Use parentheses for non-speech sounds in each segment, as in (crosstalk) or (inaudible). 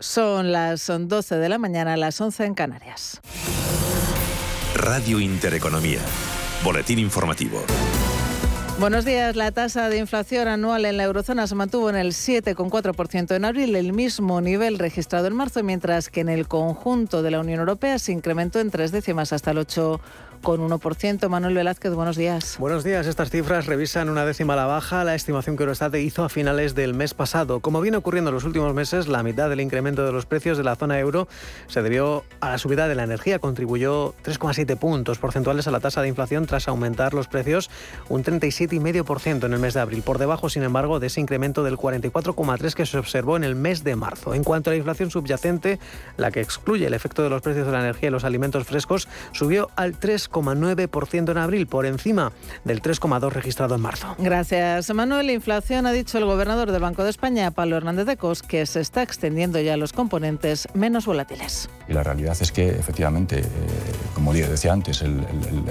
Son las 12 de la mañana, las 11 en Canarias. Radio Intereconomía. Boletín informativo. Buenos días. La tasa de inflación anual en la eurozona se mantuvo en el 7,4% en abril, el mismo nivel registrado en marzo, mientras que en el conjunto de la Unión Europea se incrementó en tres décimas hasta el 8% con 1%. Manuel Velázquez, buenos días. Buenos días. Estas cifras revisan una décima a la baja la estimación que Eurostat hizo a finales del mes pasado. Como viene ocurriendo en los últimos meses, la mitad del incremento de los precios de la zona euro se debió a la subida de la energía. Contribuyó 3,7 puntos porcentuales a la tasa de inflación tras aumentar los precios un 37,5% en el mes de abril. Por debajo, sin embargo, de ese incremento del 44,3 que se observó en el mes de marzo. En cuanto a la inflación subyacente, la que excluye el efecto de los precios de la energía y los alimentos frescos, subió al 3 3,9% en abril, por encima del 3,2% registrado en marzo. Gracias, Manuel. Inflación ha dicho el gobernador del Banco de España, Pablo Hernández de Cos, que se está extendiendo ya a los componentes menos volátiles. Y la realidad es que, efectivamente, eh, como decía antes, el,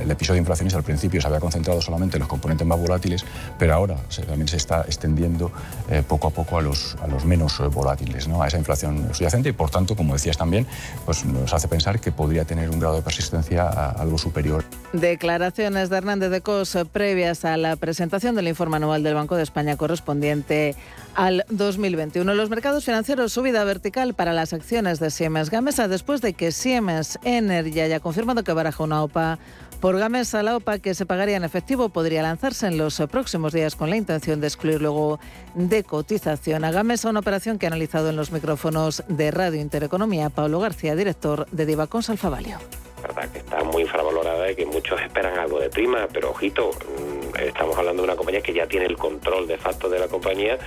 episodio inflacionista al principio se había concentrado solamente en los componentes más volátiles, pero ahora también se está extendiendo eh, poco a poco a los, a los menos eh, volátiles, ¿no? a esa inflación subyacente y, por tanto, como decías también, pues nos hace pensar que podría tener un grado de persistencia algo superior Declaraciones de Hernández de Cos previas a la presentación del informe anual del Banco de España correspondiente al 2021. Los mercados financieros subida vertical para las acciones de Siemens Gamesa después de que Siemens Energy haya confirmado que baraja una OPA por Gamesa. La OPA que se pagaría en efectivo podría lanzarse en los próximos días con la intención de excluir luego de cotización a Gamesa, una operación que ha analizado en los micrófonos de Radio Intereconomía Pablo García, director de Divacons Alfavalio verdad que está muy infravalorada y que muchos esperan algo de prima, pero ojito, mm, estamos hablando de una compañía que ya tiene el control de facto de la compañía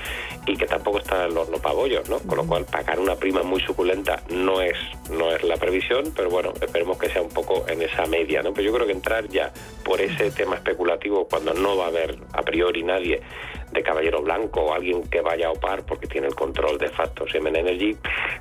y que tampoco está en el horno pabollos, ¿no? Con lo cual pagar una prima muy suculenta no es no es la previsión, pero bueno, esperemos que sea un poco en esa media, ¿no? Pero yo creo que entrar ya por ese tema especulativo cuando no va a haber a priori nadie de caballero blanco o alguien que vaya a opar porque tiene el control de facto Siemens Energy,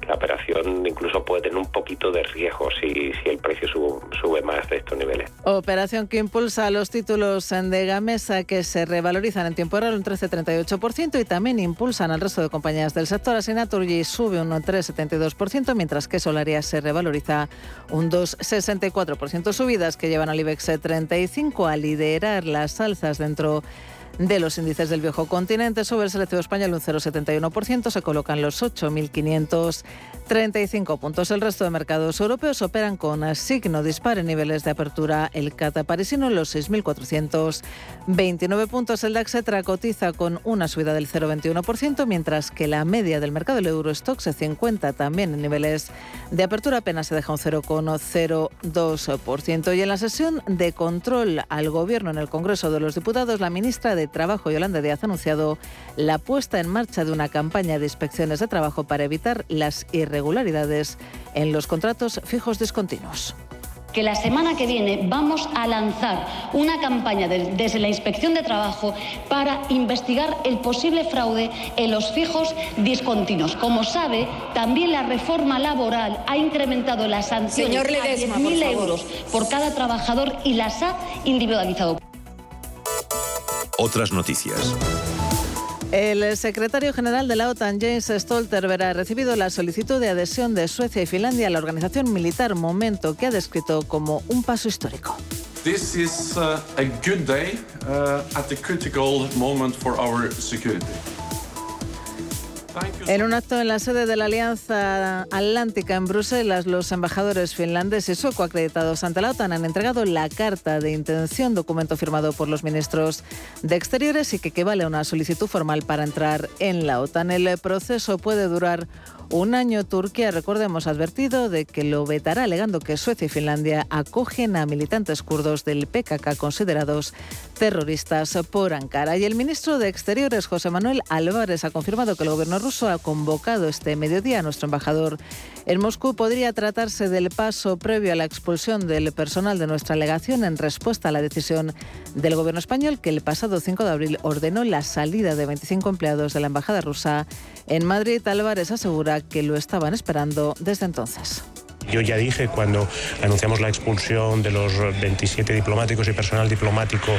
la operación incluso puede tener un poquito de riesgo si, si el precio sube, más de estos niveles. Operación que impulsa los títulos de Gamesa que se revalorizan en tiempo real un 13,38% y también impulsan al resto de compañías del sector. Asinaturgy sube un 3,72%, mientras que Solaria se revaloriza un 2,64%. Subidas que llevan al IBEX 35 a liderar las alzas dentro de los índices del viejo continente. Sobre el selectivo español un 0,71%, se colocan los 8.535 puntos. El resto de mercados europeos operan con signo dispar en niveles de apertura. El CATA parisino en los 6.429 puntos. El DAX cotiza con una subida del 0,21%, mientras que la media del mercado del Eurostox 50 también en niveles de apertura apenas se deja un 0,02%. Y en la sesión de control al gobierno en el Congreso de los Diputados, la ministra de Trabajo, Yolanda Díaz, ha anunciado la puesta en marcha de una campaña de inspecciones de trabajo para evitar las irregularidades en los contratos fijos discontinuos que la semana que viene vamos a lanzar una campaña desde la Inspección de Trabajo para investigar el posible fraude en los fijos discontinuos. Como sabe, también la reforma laboral ha incrementado las sanciones a 10.000 euros por cada trabajador y las ha individualizado. Otras noticias. El secretario general de la OTAN, James Stoltenberg, ha recibido la solicitud de adhesión de Suecia y Finlandia a la organización militar, momento que ha descrito como un paso histórico. This is uh, a good day uh, at a critical moment for our security. En un acto en la sede de la Alianza Atlántica en Bruselas, los embajadores finlandés y sueco acreditados ante la OTAN han entregado la carta de intención, documento firmado por los ministros de Exteriores y que equivale a una solicitud formal para entrar en la OTAN. El proceso puede durar un año. Turquía, recordemos, advertido de que lo vetará alegando que Suecia y Finlandia acogen a militantes kurdos del PKK considerados terroristas por Ankara. Y el ministro de Exteriores, José Manuel Álvarez, ha confirmado que el gobierno ruso ha convocado este mediodía a nuestro embajador en Moscú. Podría tratarse del paso previo a la expulsión del personal de nuestra legación en respuesta a la decisión del gobierno español que el pasado 5 de abril ordenó la salida de 25 empleados de la embajada rusa en Madrid. Álvarez asegura que lo estaban esperando desde entonces. Yo ya dije cuando anunciamos la expulsión de los 27 diplomáticos y personal diplomático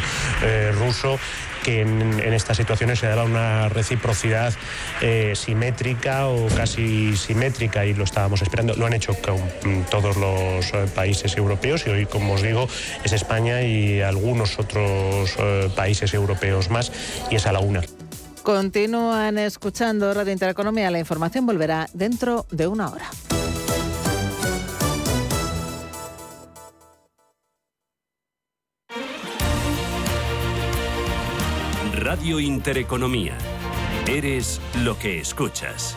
eh, ruso que en, estas situaciones se daba una reciprocidad eh, simétrica o casi simétrica y lo estábamos esperando. Lo han hecho con todos los eh, países europeos y hoy, como os digo, es España y algunos otros países europeos más y es a la una. Continúan escuchando Radio Intereconomía. La información volverá dentro de una hora. Radio Intereconomía. Eres lo que escuchas.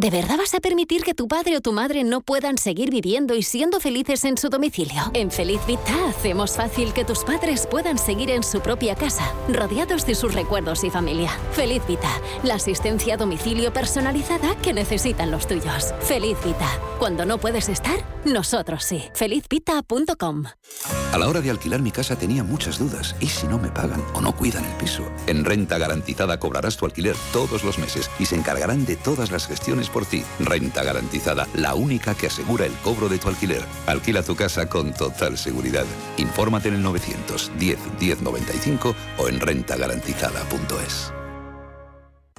¿De verdad vas a permitir que tu padre o tu madre no puedan seguir viviendo y siendo felices en su domicilio? En Feliz Vita hacemos fácil que tus padres puedan seguir en su propia casa, rodeados de sus recuerdos y familia. Feliz Vita, la asistencia a domicilio personalizada que necesitan los tuyos. Feliz Vita, cuando no puedes estar, nosotros sí. Felizvita.com. A la hora de alquilar mi casa tenía muchas dudas. ¿Y si no me pagan o no cuidan el piso? En Renta Garantizada cobrarás tu alquiler todos los meses y se encargarán de todas las gestiones por ti. Renta garantizada, la única que asegura el cobro de tu alquiler. Alquila tu casa con total seguridad. Infórmate en el 910 1095 o en rentagarantizada.es.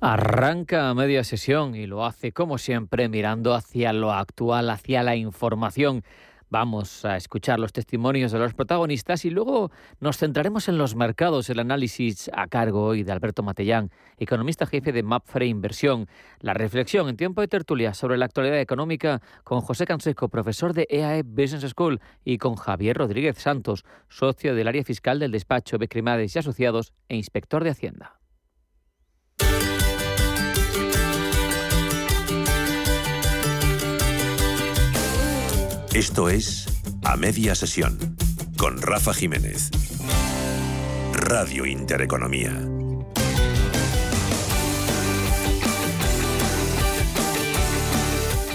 Arranca a media sesión y lo hace como siempre mirando hacia lo actual, hacia la información. Vamos a escuchar los testimonios de los protagonistas y luego nos centraremos en los mercados, el análisis a cargo hoy de Alberto Matellán, economista jefe de Mapfre Inversión, la reflexión en tiempo de tertulia sobre la actualidad económica con José Canseco, profesor de EAE Business School, y con Javier Rodríguez Santos, socio del área fiscal del despacho Becrimades y Asociados e inspector de Hacienda. Esto es A Media Sesión con Rafa Jiménez. Radio Intereconomía.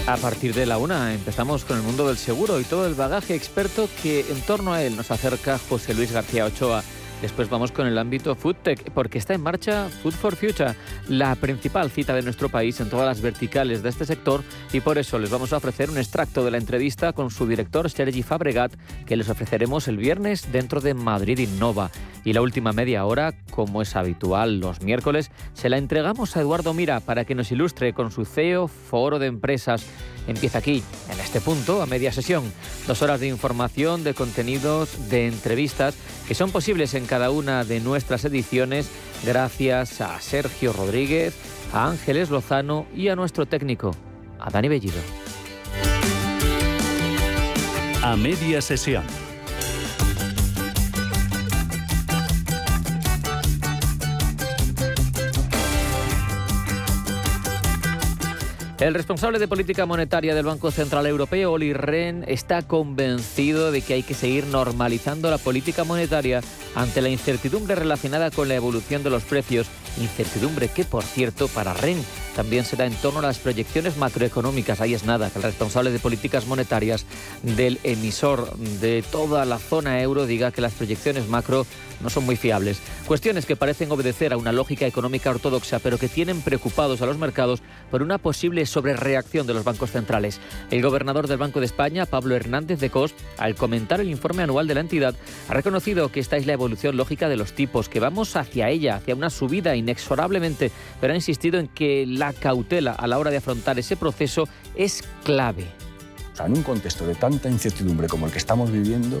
A partir de la una empezamos con el mundo del seguro y todo el bagaje experto que en torno a él nos acerca José Luis García Ochoa. Después vamos con el ámbito FoodTech, porque está en marcha Food for Future, la principal cita de nuestro país en todas las verticales de este sector, y por eso les vamos a ofrecer un extracto de la entrevista con su director Sergi Fabregat, que les ofreceremos el viernes dentro de Madrid Innova. Y la última media hora, como es habitual los miércoles, se la entregamos a Eduardo Mira para que nos ilustre con su CEO Foro de Empresas. Empieza aquí, en este punto, a media sesión. Dos horas de información, de contenidos, de entrevistas que son posibles en cada una de nuestras ediciones gracias a Sergio Rodríguez, a Ángeles Lozano y a nuestro técnico, a Dani Bellido. A media sesión El responsable de política monetaria del Banco Central Europeo, Oli Rehn, está convencido de que hay que seguir normalizando la política monetaria ante la incertidumbre relacionada con la evolución de los precios, incertidumbre que, por cierto, para Rehn también será en torno a las proyecciones macroeconómicas. Ahí es nada, que el responsable de políticas monetarias del emisor de toda la zona euro diga que las proyecciones macro no son muy fiables. Cuestiones que parecen obedecer a una lógica económica ortodoxa, pero que tienen preocupados a los mercados por una posible sobrereacción de los bancos centrales. El gobernador del Banco de España, Pablo Hernández de Cos, al comentar el informe anual de la entidad, ha reconocido que esta es la evolución lógica de los tipos, que vamos hacia ella, hacia una subida inexorablemente, pero ha insistido en que la cautela a la hora de afrontar ese proceso es clave. en un contexto de tanta incertidumbre como el que estamos viviendo,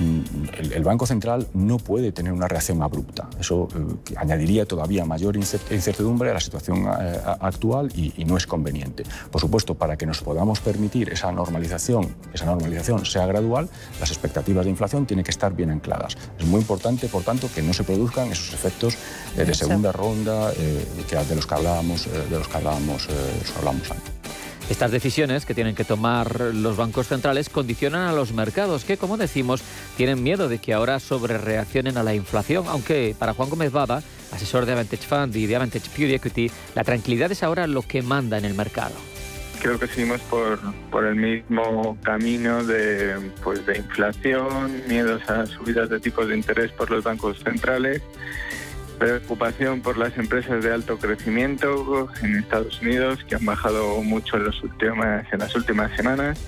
mm, el, Banco Central no puede tener una reacción abrupta. Eso eh, añadiría todavía mayor incertidumbre a la situación eh, actual y, y, no es conveniente. Por supuesto, para que nos podamos permitir esa normalización, esa normalización sea gradual, las expectativas de inflación tienen que estar bien ancladas. Es muy importante, por tanto, que no se produzcan esos efectos eh, de segunda ronda que, de los que hablábamos, de los que hablábamos, los que hablamos antes. Estas decisiones que tienen que tomar los bancos centrales condicionan a los mercados que, como decimos, tienen miedo de que ahora sobrereaccionen a la inflación, aunque para Juan Gómez Baba, asesor de Avantage Fund y de Avantage Pure Equity, la tranquilidad es ahora lo que manda en el mercado. Creo que seguimos por, por el mismo camino de, pues, de inflación, miedos a subidas de tipos de interés por los bancos centrales preocupación por las empresas de alto crecimiento en Estados Unidos que han bajado mucho en, los últimas, en las últimas semanas.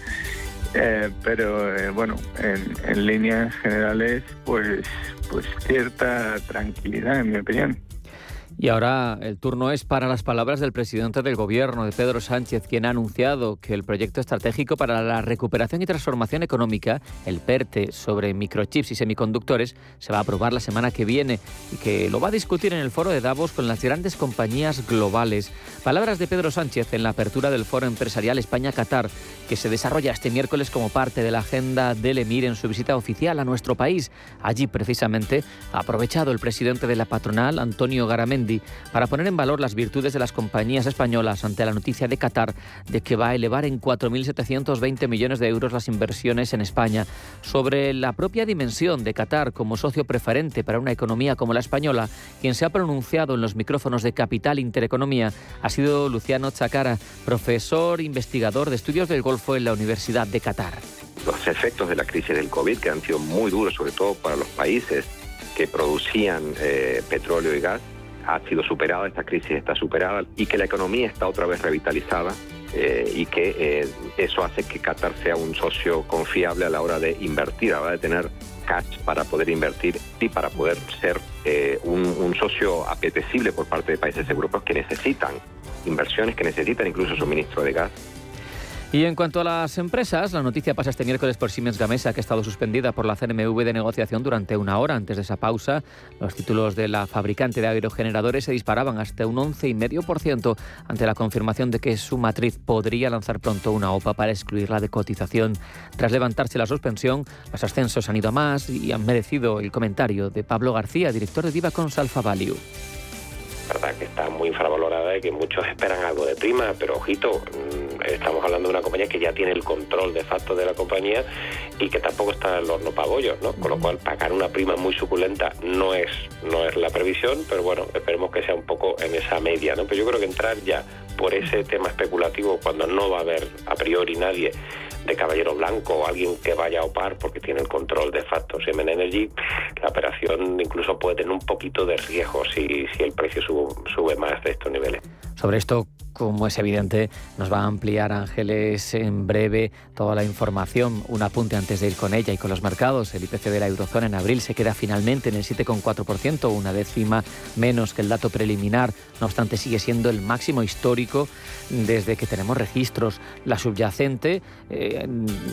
Eh, pero eh, bueno, en, en, líneas generales, pues, pues cierta tranquilidad, en mi opinión. Y ahora el turno es para las palabras del presidente del Gobierno, de Pedro Sánchez, quien ha anunciado que el proyecto estratégico para la recuperación y transformación económica, el PERTE, sobre microchips y semiconductores, se va a aprobar la semana que viene y que lo va a discutir en el foro de Davos con las grandes compañías globales. Palabras de Pedro Sánchez en la apertura del foro empresarial España-Qatar, que se desarrolla este miércoles como parte de la agenda del Emir en su visita oficial a nuestro país. Allí, precisamente, ha aprovechado el presidente de la patronal, Antonio Garamendi, para poner en valor las virtudes de las compañías españolas ante la noticia de Qatar de que va a elevar en 4.720 millones de euros las inversiones en España. Sobre la propia dimensión de Qatar como socio preferente para una economía como la española, quien se ha pronunciado en los micrófonos de Capital Intereconomía ha sido Luciano Chacara, profesor investigador de estudios del Golfo en la Universidad de Qatar. Los efectos de la crisis del COVID, que han sido muy duros, sobre todo para los países que producían eh, petróleo y gas, ha sido superada, esta crisis está superada y que la economía está otra vez revitalizada eh, y que eh, eso hace que Qatar sea un socio confiable a la hora de invertir, a la hora de tener cash para poder invertir y para poder ser eh, un, un socio apetecible por parte de países europeos que necesitan inversiones, que necesitan incluso suministro de gas y en cuanto a las empresas, la noticia pasa este miércoles por Siemens Gamesa, que ha estado suspendida por la CNMV de negociación durante una hora. Antes de esa pausa, los títulos de la fabricante de aerogeneradores se disparaban hasta un 11,5% ante la confirmación de que su matriz podría lanzar pronto una OPA para excluirla de cotización. Tras levantarse la suspensión, los ascensos han ido a más y han merecido el comentario de Pablo García, director de Divacons Alpha Value verdad que está muy infravalorada y que muchos esperan algo de prima, pero ojito, estamos hablando de una compañía que ya tiene el control de facto de la compañía y que tampoco está en el horno pabollos, ¿no? Con lo cual pagar una prima muy suculenta no es no es la previsión, pero bueno, esperemos que sea un poco en esa media, ¿no? Pero yo creo que entrar ya por ese tema especulativo cuando no va a haber a priori nadie de caballero blanco o alguien que vaya a opar porque tiene el control de facto Siemens Energy, la operación incluso puede tener un poquito de riesgo si, si el precio sube, sube más de estos niveles. Sobre esto, como es evidente, nos va a ampliar Ángeles en breve toda la información. Un apunte antes de ir con ella y con los mercados. El IPC de la eurozona en abril se queda finalmente en el 7,4%, una décima menos que el dato preliminar. No obstante, sigue siendo el máximo histórico desde que tenemos registros. La subyacente eh,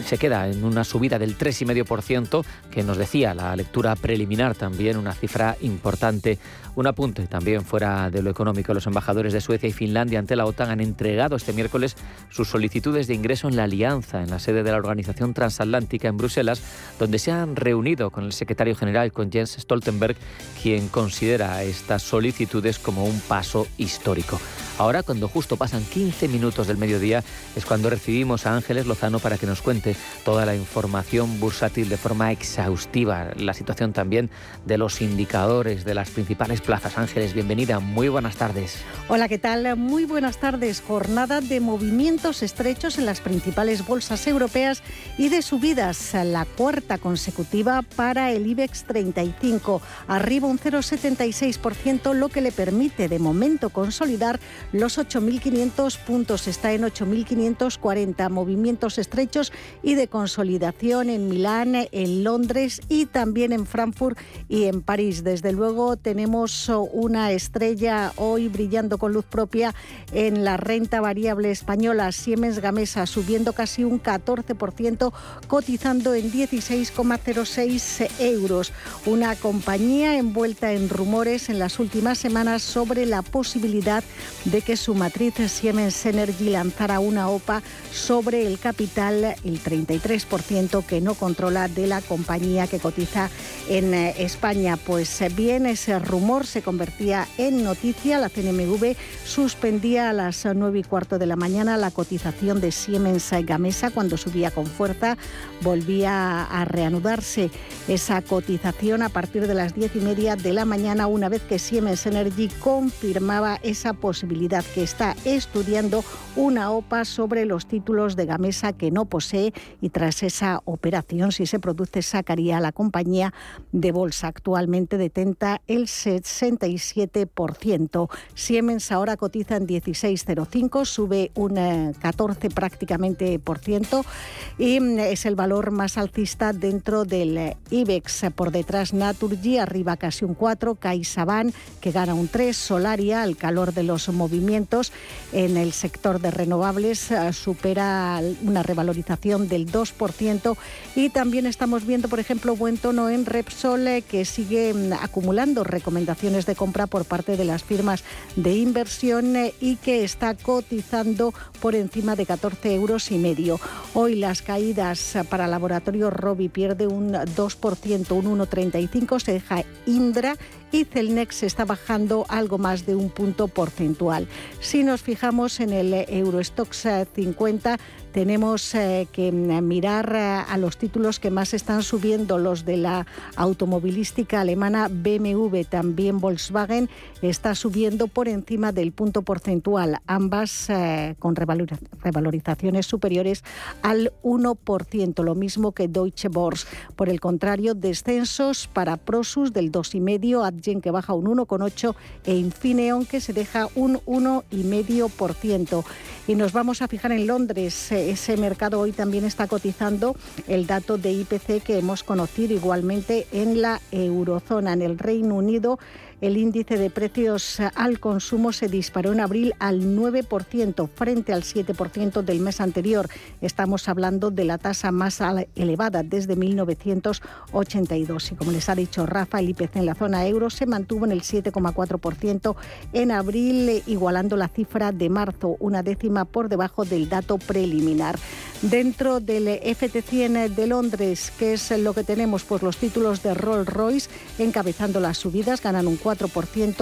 se queda en una subida del 3,5% que nos decía la lectura preliminar también, una cifra importante. Un apunte también fuera de lo económico. Los embajadores de Suecia y Finlandia ante la OTAN han entregado este miércoles sus solicitudes de ingreso en la alianza, en la sede de la Organización Transatlántica en Bruselas, donde se han reunido con el secretario general, con Jens Stoltenberg, quien considera estas solicitudes como un paso histórico. Ahora, cuando justo pasan 15 minutos del mediodía, es cuando recibimos a Ángeles Lozano para que nos cuente toda la información bursátil de forma exhaustiva, la situación también de los indicadores de las principales plazas. Ángeles, bienvenida, muy buenas tardes. Hola, ¿qué tal? Muy buenas tardes. Jornada de movimientos estrechos en las principales bolsas europeas y de subidas, la cuarta consecutiva para el IBEX 35, arriba un 0,76%, lo que le permite de momento consolidar los 8.500 puntos. Está en 8.540 movimientos estrechos y de consolidación en Milán, en Londres y también en Frankfurt y en París. Desde luego tenemos una estrella hoy brillando con luz propia en la renta variable española. Siemens Gamesa subiendo casi un 14%, cotizando en 16,06 euros. Una compañía envuelta en rumores en las últimas semanas sobre la posibilidad de que su matriz Siemens Energy lanzara una OPA sobre el capital, el 33% que no controla de la compañía que cotiza en eh, España. Pues eh, bien, ese rumor se convertía en noticia. La CNMV suspendía a las 9 y cuarto de la mañana la cotización de Siemens Gamesa cuando subía con fuerza. Volvía a reanudarse esa cotización a partir de las 10 y media de la mañana, una vez que Siemens Energy confirmaba esa posibilidad que está estudiando una OPA sobre los títulos de Gamesa que no posee y tras esa operación, si se produce, sacaría a la compañía de bolsa. Actualmente detenta el 67%. Siemens ahora cotiza en 16,05, sube un 14 eh, prácticamente por ciento y mm, es el valor más alcista dentro del eh, IBEX. Por detrás Naturgy, arriba casi un 4, CaixaBank que gana un 3, Solaria al calor de los movimientos en el sector de renovables eh, supera una revalorización del 2% y también estamos viendo, por ejemplo, buen tono en Repsol eh, que sigue mm, acumulando recomendaciones de compra por parte de las firmas de inversión eh, y que está cotizando por encima de 14 euros y medio. Hoy las caídas para Laboratorio Robi pierde un 2%, un 1,35, se deja Indra y Celnex está bajando algo más de un punto porcentual. Si nos fijamos en el Eurostox 50, tenemos eh, que mm, mirar eh, a los títulos que más están subiendo, los de la automovilística alemana BMW, también Volkswagen está subiendo por encima del punto porcentual, ambas eh, con revalorizaciones superiores al 1%, lo mismo que Deutsche Börse. Por el contrario, descensos para Prosus del 2,5%, Adyen que baja un 1,8% e Infineon que se deja un 1,5%. Y nos vamos a fijar en Londres ese mercado hoy también está cotizando el dato de IPC que hemos conocido igualmente en la eurozona. En el Reino Unido el índice de precios al consumo se disparó en abril al 9% frente al 7% del mes anterior. Estamos hablando de la tasa más elevada desde 1982. Y como les ha dicho Rafa, el IPC en la zona euro se mantuvo en el 7,4% en abril, igualando la cifra de marzo, una décima por debajo del dato preliminar. Dentro del FT100 de Londres, ¿qué es lo que tenemos? Pues los títulos de Rolls Royce encabezando las subidas, ganan un 4%,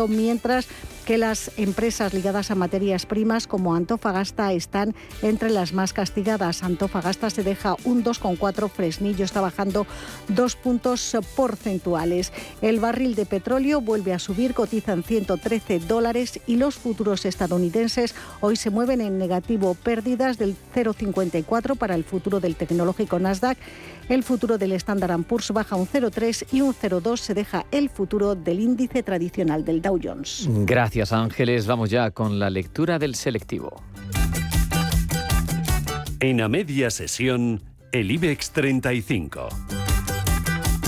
mientras que las empresas ligadas a materias primas como Antofagasta están entre las más castigadas. Antofagasta se deja un 2,4, Fresnillo está bajando dos puntos porcentuales. El barril de petróleo vuelve a subir, cotizan 113 dólares y los futuros estadounidenses hoy se mueven en negativo, pérdidas del 0,54 para el futuro del tecnológico Nasdaq. El futuro del Standard Poor's baja un 0,3 y un 0,2 se deja el futuro del índice tradicional del Dow Jones. Gracias. Gracias Ángeles. Vamos ya con la lectura del selectivo. En a media sesión, el IBEX 35.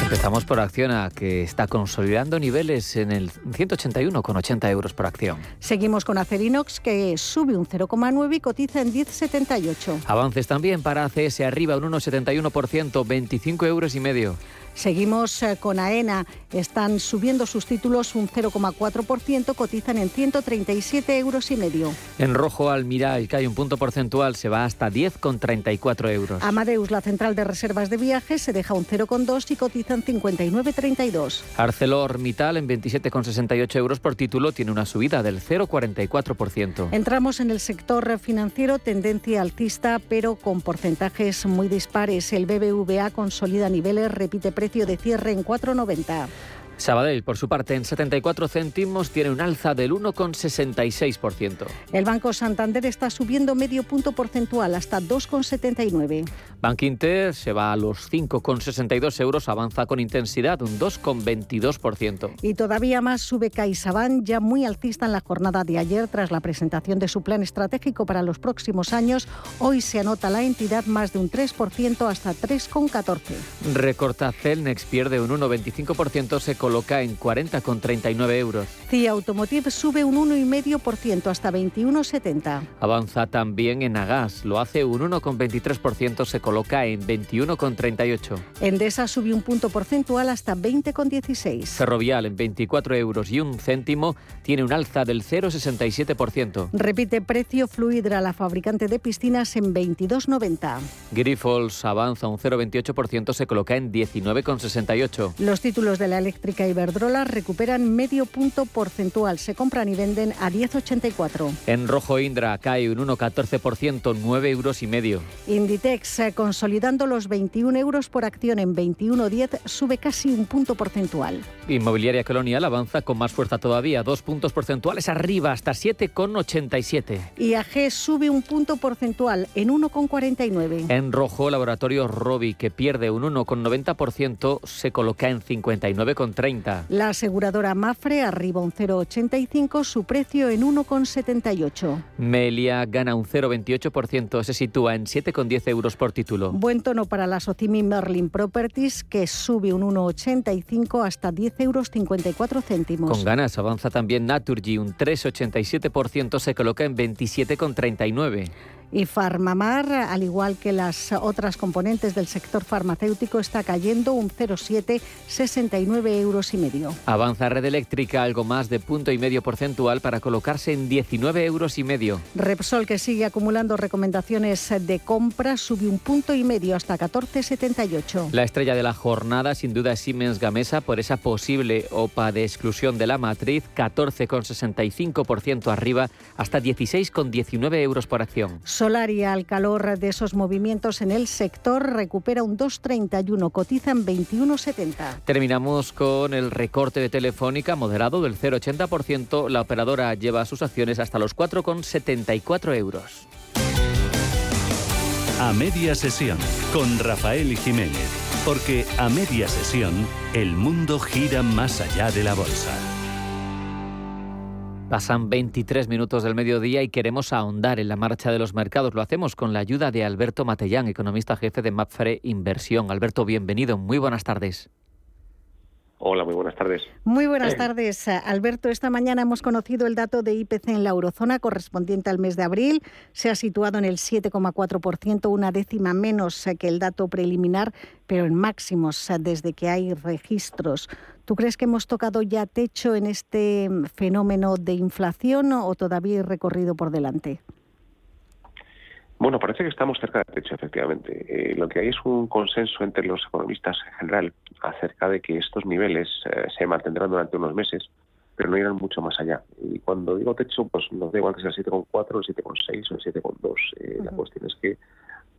Empezamos por Acciona, que está consolidando niveles en el 181,80 euros por acción. Seguimos con Acerinox, que sube un 0,9 y cotiza en 10,78. Avances también para ACS, arriba un 1,71%, 25 euros y medio. Seguimos eh, con AENA. Están subiendo sus títulos un 0,4%, cotizan en 137 euros y medio. En rojo, Almiral cae un punto porcentual, se va hasta 10,34 euros. Amadeus, la central de reservas de viajes, se deja un 0,2 y cotiza en 59,32. ArcelorMittal en 27,68 euros por título tiene una subida del 0,44%. Entramos en el sector financiero, tendencia alcista, pero con porcentajes muy dispares. El BBVA consolida niveles, repite precio de cierre en 4,90. Sabadell, por su parte, en 74 céntimos tiene un alza del 1,66%. El Banco Santander está subiendo medio punto porcentual hasta 2,79. Bank Inter se va a los 5,62 euros, avanza con intensidad un 2,22%. Y todavía más sube CaixaBank, ya muy alcista en la jornada de ayer tras la presentación de su plan estratégico para los próximos años. Hoy se anota la entidad más de un 3% hasta 3,14. Recorta Celnex, pierde un 1,25%, se coloca en 40,39 euros. CIA Automotive sube un 1,5% hasta 21,70. Avanza también en Agas, lo hace un 1,23%, se coloca en 21,38. Endesa sube un punto porcentual hasta 20,16. Ferrovial en 24 euros y un céntimo tiene un alza del 0,67%. Repite precio Fluidra, la fabricante de piscinas, en 22,90. Grifols avanza un 0,28%, se coloca en 19,68. Los títulos de la eléctrica Iberdrola recuperan medio punto porcentual. Se compran y venden a 10,84. En rojo Indra cae un 1,14%, 9 euros y medio. Inditex, eh, consolidando los 21 euros por acción en 21,10, sube casi un punto porcentual. Inmobiliaria Colonial avanza con más fuerza todavía, dos puntos porcentuales arriba hasta 7,87. IAG sube un punto porcentual en 1,49. En rojo, Laboratorio Robi, que pierde un 1,90%, se coloca en 59,30. La aseguradora Mafre arriba un 0,85, su precio en 1,78. Melia gana un 0,28%, se sitúa en 7,10 euros por título. Buen tono para la Socimi Merlin Properties, que sube un 1,85 hasta 10 euros 54 céntimos. Con ganas avanza también Naturgy, un 3,87%, se coloca en 27,39. Y Farmamar, al igual que las otras componentes del sector farmacéutico, está cayendo un 0,7, 69 euros y medio. Avanza Red Eléctrica algo más de punto y medio porcentual para colocarse en 19 euros y medio. Repsol, que sigue acumulando recomendaciones de compra, sube un punto y medio hasta 14,78. La estrella de la jornada sin duda es Siemens Gamesa por esa posible OPA de exclusión de la matriz, 14,65% arriba hasta 16,19 euros por acción. Solaria, al calor de esos movimientos en el sector, recupera un 2,31, cotiza en 21,70. Terminamos con el recorte de Telefónica moderado del 0,80%. La operadora lleva sus acciones hasta los 4,74 euros. A media sesión con Rafael Jiménez. Porque a media sesión el mundo gira más allá de la bolsa. Pasan 23 minutos del mediodía y queremos ahondar en la marcha de los mercados. Lo hacemos con la ayuda de Alberto Matellán, economista jefe de Mapfre Inversión. Alberto, bienvenido. Muy buenas tardes. Hola, muy buenas tardes. Muy buenas tardes, Alberto. Esta mañana hemos conocido el dato de IPC en la eurozona correspondiente al mes de abril. Se ha situado en el 7,4%, una décima menos que el dato preliminar, pero en máximos desde que hay registros. ¿Tú crees que hemos tocado ya techo en este fenómeno de inflación o todavía hay recorrido por delante? Bueno, parece que estamos cerca del techo, efectivamente. Eh, lo que hay es un consenso entre los economistas en general acerca de que estos niveles eh, se mantendrán durante unos meses, pero no irán mucho más allá. Y cuando digo techo, pues nos da igual que sea el 7,4, el 7,6 o el 7,2. Eh, La cuestión es que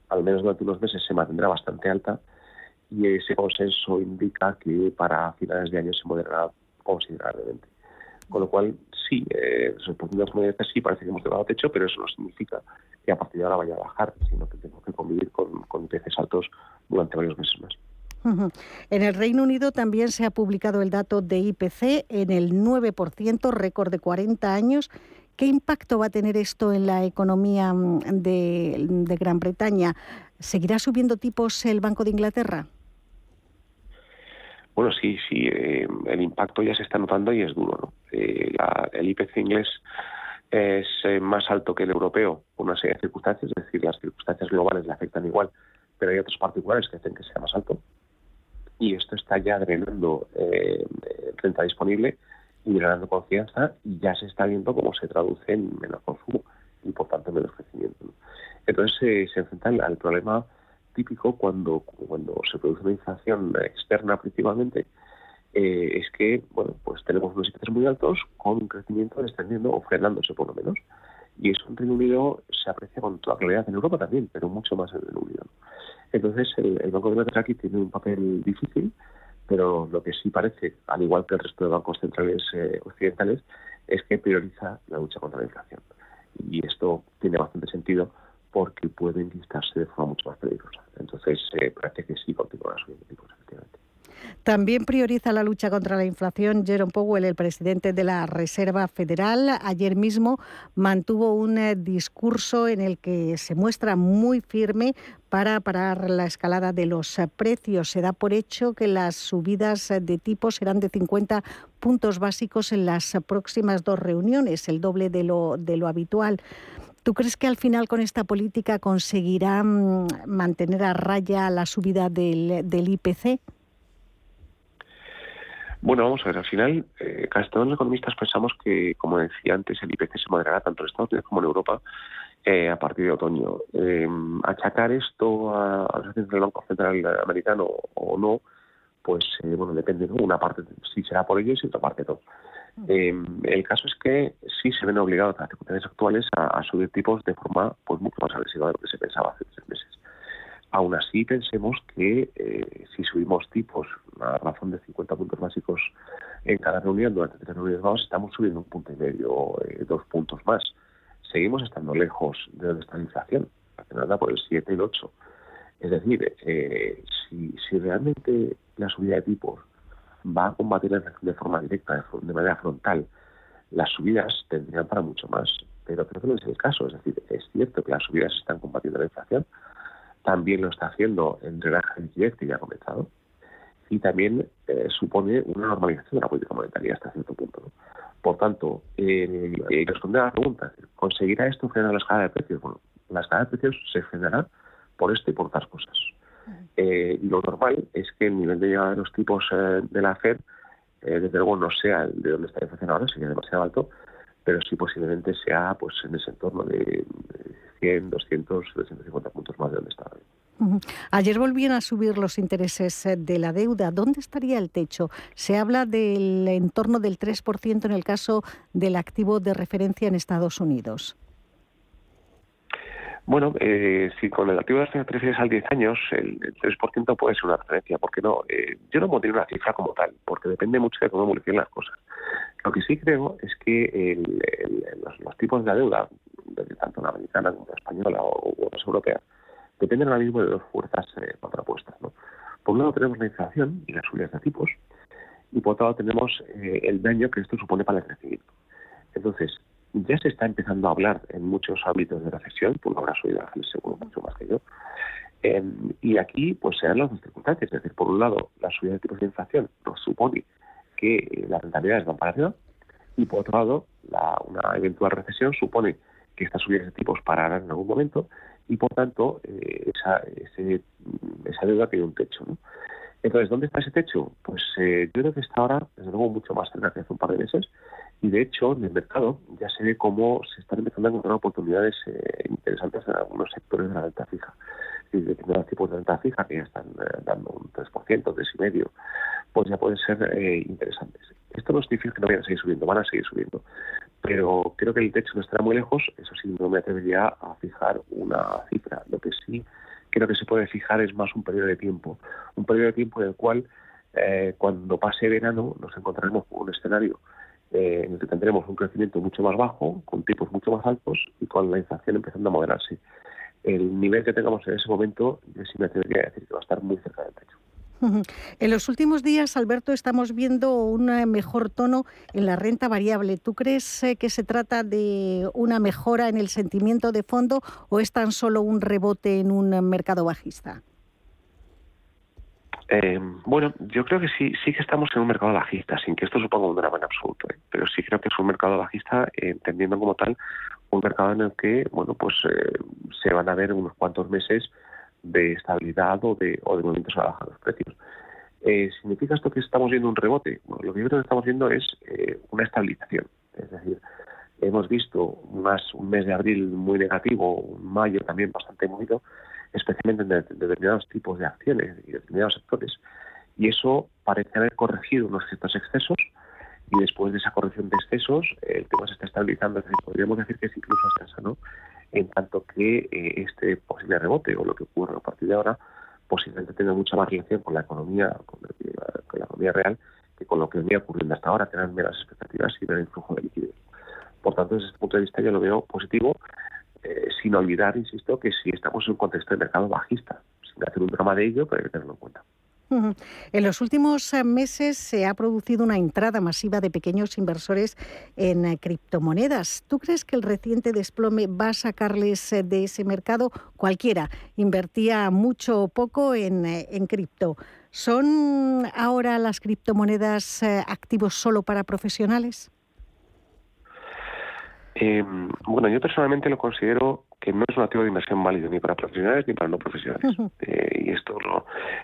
al menos durante unos meses se mantendrá bastante alta y ese consenso indica que para finales de año se moderará considerablemente. Con lo cual, sí, eh, sus oportunidades medias sí parece que hemos llegado a techo, pero eso no significa que a partir de ahora vaya a bajar, sino que tenemos que convivir con, con IPCs altos durante varios meses más. En el Reino Unido también se ha publicado el dato de IPC en el 9%, récord de 40 años. ¿Qué impacto va a tener esto en la economía mm, de, Gran Bretaña? ¿Seguirá subiendo tipos el Banco de Inglaterra? Bueno, sí, sí, eh, el impacto ya se está notando y es duro. ¿no? Eh, el IPC inglés es eh, más alto que el europeo por una serie de circunstancias, es decir, las circunstancias globales le afectan igual, pero hay otros particulares que hacen que sea más alto. Y esto está ya drenando renta disponible y drenando confianza y ya se está viendo cómo se traduce en menos consumo y por tanto menos crecimiento. Entonces se enfrenta al problema típico cuando, cuando se produce una inflación externa principalmente eh, es que bueno pues tenemos unos índices muy altos con un crecimiento descendiendo o frenándose por lo menos. Y eso en Reino Unido se aprecia con toda claridad en Europa también pero mucho más en Reino Unido. Entonces el, Banco de Inglaterra aquí tiene un papel difícil pero lo que sí parece al igual que el resto de bancos centrales eh, occidentales es que prioriza la lucha contra la inflación. Y esto tiene bastante sentido porque puede enlistarse de forma mucho más peligrosa entonces eh, parece que sí subiendo tipos efectivamente también prioriza la lucha contra la inflación Jerome Powell, el presidente de la Reserva Federal. Ayer mismo mantuvo un eh, discurso en el que se muestra muy firme para parar la escalada de los eh, precios. Se da por hecho que las subidas de tipo serán de 50 puntos básicos en las próximas dos reuniones, el doble de lo habitual. ¿Tú crees que al final con esta política conseguirá mm, mantener a raya la subida del, IPC? Bueno, vamos a ver, al final, eh, casi todos los economistas pensamos que, como decía antes, el IPC se moderará tanto en Estados Unidos como en Europa eh, a partir de otoño. Eh, achacar esto a, a del Banco Central Americano o no, pues eh, bueno, depende, ¿no? Una parte sí será por ellos y otra parte no. El caso es que sí se ven obligados las circunstancias actuales a, subir tipos de forma pues mucho más agresiva de lo que se pensaba hace tres meses. Aún así, pensemos que eh, si subimos tipos a razón de 50 puntos básicos en cada reunión durante tres reuniones vamos, estamos subiendo un punto y medio, eh, dos puntos más. Seguimos estando lejos de donde está la inflación, nada por el 7 y el 8. Es decir, eh, si, si realmente la subida de tipos va a combatir la inflación de forma directa, de, manera frontal, las subidas tendrían para mucho más. Pero creo que no es el caso. Es decir, es cierto que las subidas están combatiendo la inflación, también lo está haciendo el drenaje que ya ha comenzado y también eh, supone una normalización de la política monetaria hasta cierto punto. Por tanto, eh, responder a la pregunta, ¿conseguirá esto frenar la escala de precios? Bueno, la escala de precios se frenará por esto y por otras cosas. Eh, lo normal es que el nivel de llegada de los tipos eh, de la FED, desde luego, no sea el de donde está la inflación ahora, sería demasiado alto, pero sí posiblemente sea pues en ese entorno de 100, 200, 350 puntos más de donde está Ayer volvían a subir los intereses eh, de la deuda. ¿Dónde estaría el techo? Se habla del entorno del 3% en el caso del activo de referencia en Estados Unidos. Bueno, eh, si con el activo de te refieres al 10 años, el, 3% puede ser una referencia. ¿Por qué no? Eh, yo no pondría una cifra como tal, porque depende mucho de cómo evolucionen las cosas. Lo que sí creo es que los, tipos de la deuda, tanto la americana como la española o, otras europeas, dependen ahora mismo de dos fuerzas eh, contrapuestas. ¿no? Por un lado tenemos la inflación y las subidas de tipos, y por otro lado tenemos eh, el daño que esto supone para el crecimiento. Entonces, ya se está empezando a hablar en muchos ámbitos de recesión, tú lo habrás oído seguro mucho más que yo, em, y aquí pues se dan las dos circunstancias, es decir, por un lado la subida de tipos de inflación nos supone que eh, las rentabilidades van para arriba, y por otro lado una eventual recesión supone que estas subidas de tipos pararán en algún momento y por tanto eh, esa, esa deuda tiene un techo. ¿no? Entonces, ¿dónde está ese techo? Pues eh, yo creo que está ahora, desde luego, mucho más cerca que hace un par de meses y de hecho en el mercado ya se ve cómo se están empezando a encontrar oportunidades eh, interesantes en algunos sectores de la renta fija. Y de los tipos de renta fija que ya están dando un 3%, 3,5%, pues ya pueden ser interesantes. Esto no significa que no vayan a seguir subiendo, van a seguir subiendo pero creo que el techo no estará muy lejos, eso sí, no me atrevería a fijar una cifra. Lo que sí creo que se puede fijar es más un periodo de tiempo, un periodo de tiempo en el cual eh, cuando pase verano nos encontraremos con un escenario eh, en el que tendremos un crecimiento mucho más bajo, con tipos mucho más altos y con la inflación empezando a moderarse. El nivel que tengamos en ese momento, yo sí me atrevería a decir que va a estar muy cerca del techo. (laughs) En los últimos días, Alberto, estamos viendo un mejor tono en la renta variable. ¿Tú crees eh, que se trata de una mejora en el sentimiento de fondo o es tan solo un rebote en un mercado bajista? Eh, bueno, yo creo que sí, sí que estamos en un mercado bajista, sin que esto suponga un drama en absoluto, ¿eh? pero sí creo que es un mercado bajista, entendiendo como tal un mercado en el que, bueno, pues se van a ver unos cuantos meses de estabilidad o de, o de movimientos a la baja de los precios. Eh, ¿Significa esto que estamos viendo un rebote? Bueno, lo que yo creo que estamos viendo es eh, una estabilización. Es decir, hemos visto un mes de abril muy negativo, un mayo también bastante movido, especialmente en determinados tipos de acciones y determinados sectores. Y eso parece haber corregido unos ciertos excesos y después de esa corrección de excesos el tema se está estabilizando. Es decir, podríamos decir que es incluso hasta ¿no? en tanto que eh, este posible rebote o lo que ocurre a partir de ahora posiblemente tenga mucha más relación con la economía, con la, economía real, que con lo que venía ocurriendo hasta ahora, tener menos expectativas y ver el flujo de liquidez. Por tanto, desde este punto de vista yo lo veo positivo, eh, sin olvidar, insisto, que si estamos en un contexto de mercado bajista, sin hacer un drama de ello, pero hay que tenerlo en cuenta. En los últimos eh, meses se ha producido una entrada masiva de pequeños inversores en eh, criptomonedas. ¿Tú crees que el reciente desplome va a sacarles eh, de ese mercado? Cualquiera invertía mucho o poco en, en cripto. ¿Son ahora las criptomonedas activos solo para profesionales? bueno, yo personalmente lo considero que no es un activo de inversión válido ni para profesionales ni para no profesionales. Eh, y esto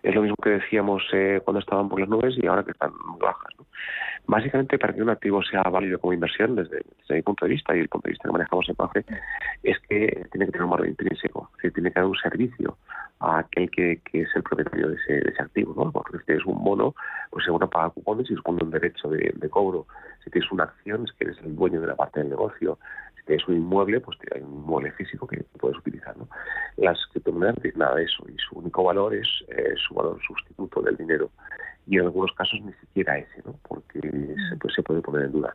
es lo mismo que decíamos eh, cuando estaban por las nubes y ahora que están muy bajas. Básicamente, para que un activo sea válido como inversión, desde, mi punto de vista y el punto de vista que manejamos en PAFE, es que tiene que tener un valor intrínseco, es tiene que dar un servicio a aquel que, es el propietario de ese, activo. ¿no? Porque si tienes un bono, pues seguro paga cupones y supone un derecho de, de cobro. Si tienes una acción, es que eres el dueño de la parte del negocio es un inmueble, pues hay un inmueble físico que puedes utilizar. ¿no? Las criptomonedas tienen nada de eso y su único valor es eh, su valor sustituto del dinero y en algunos casos ni siquiera ese, ¿no? porque se, pues, se puede poner en duda.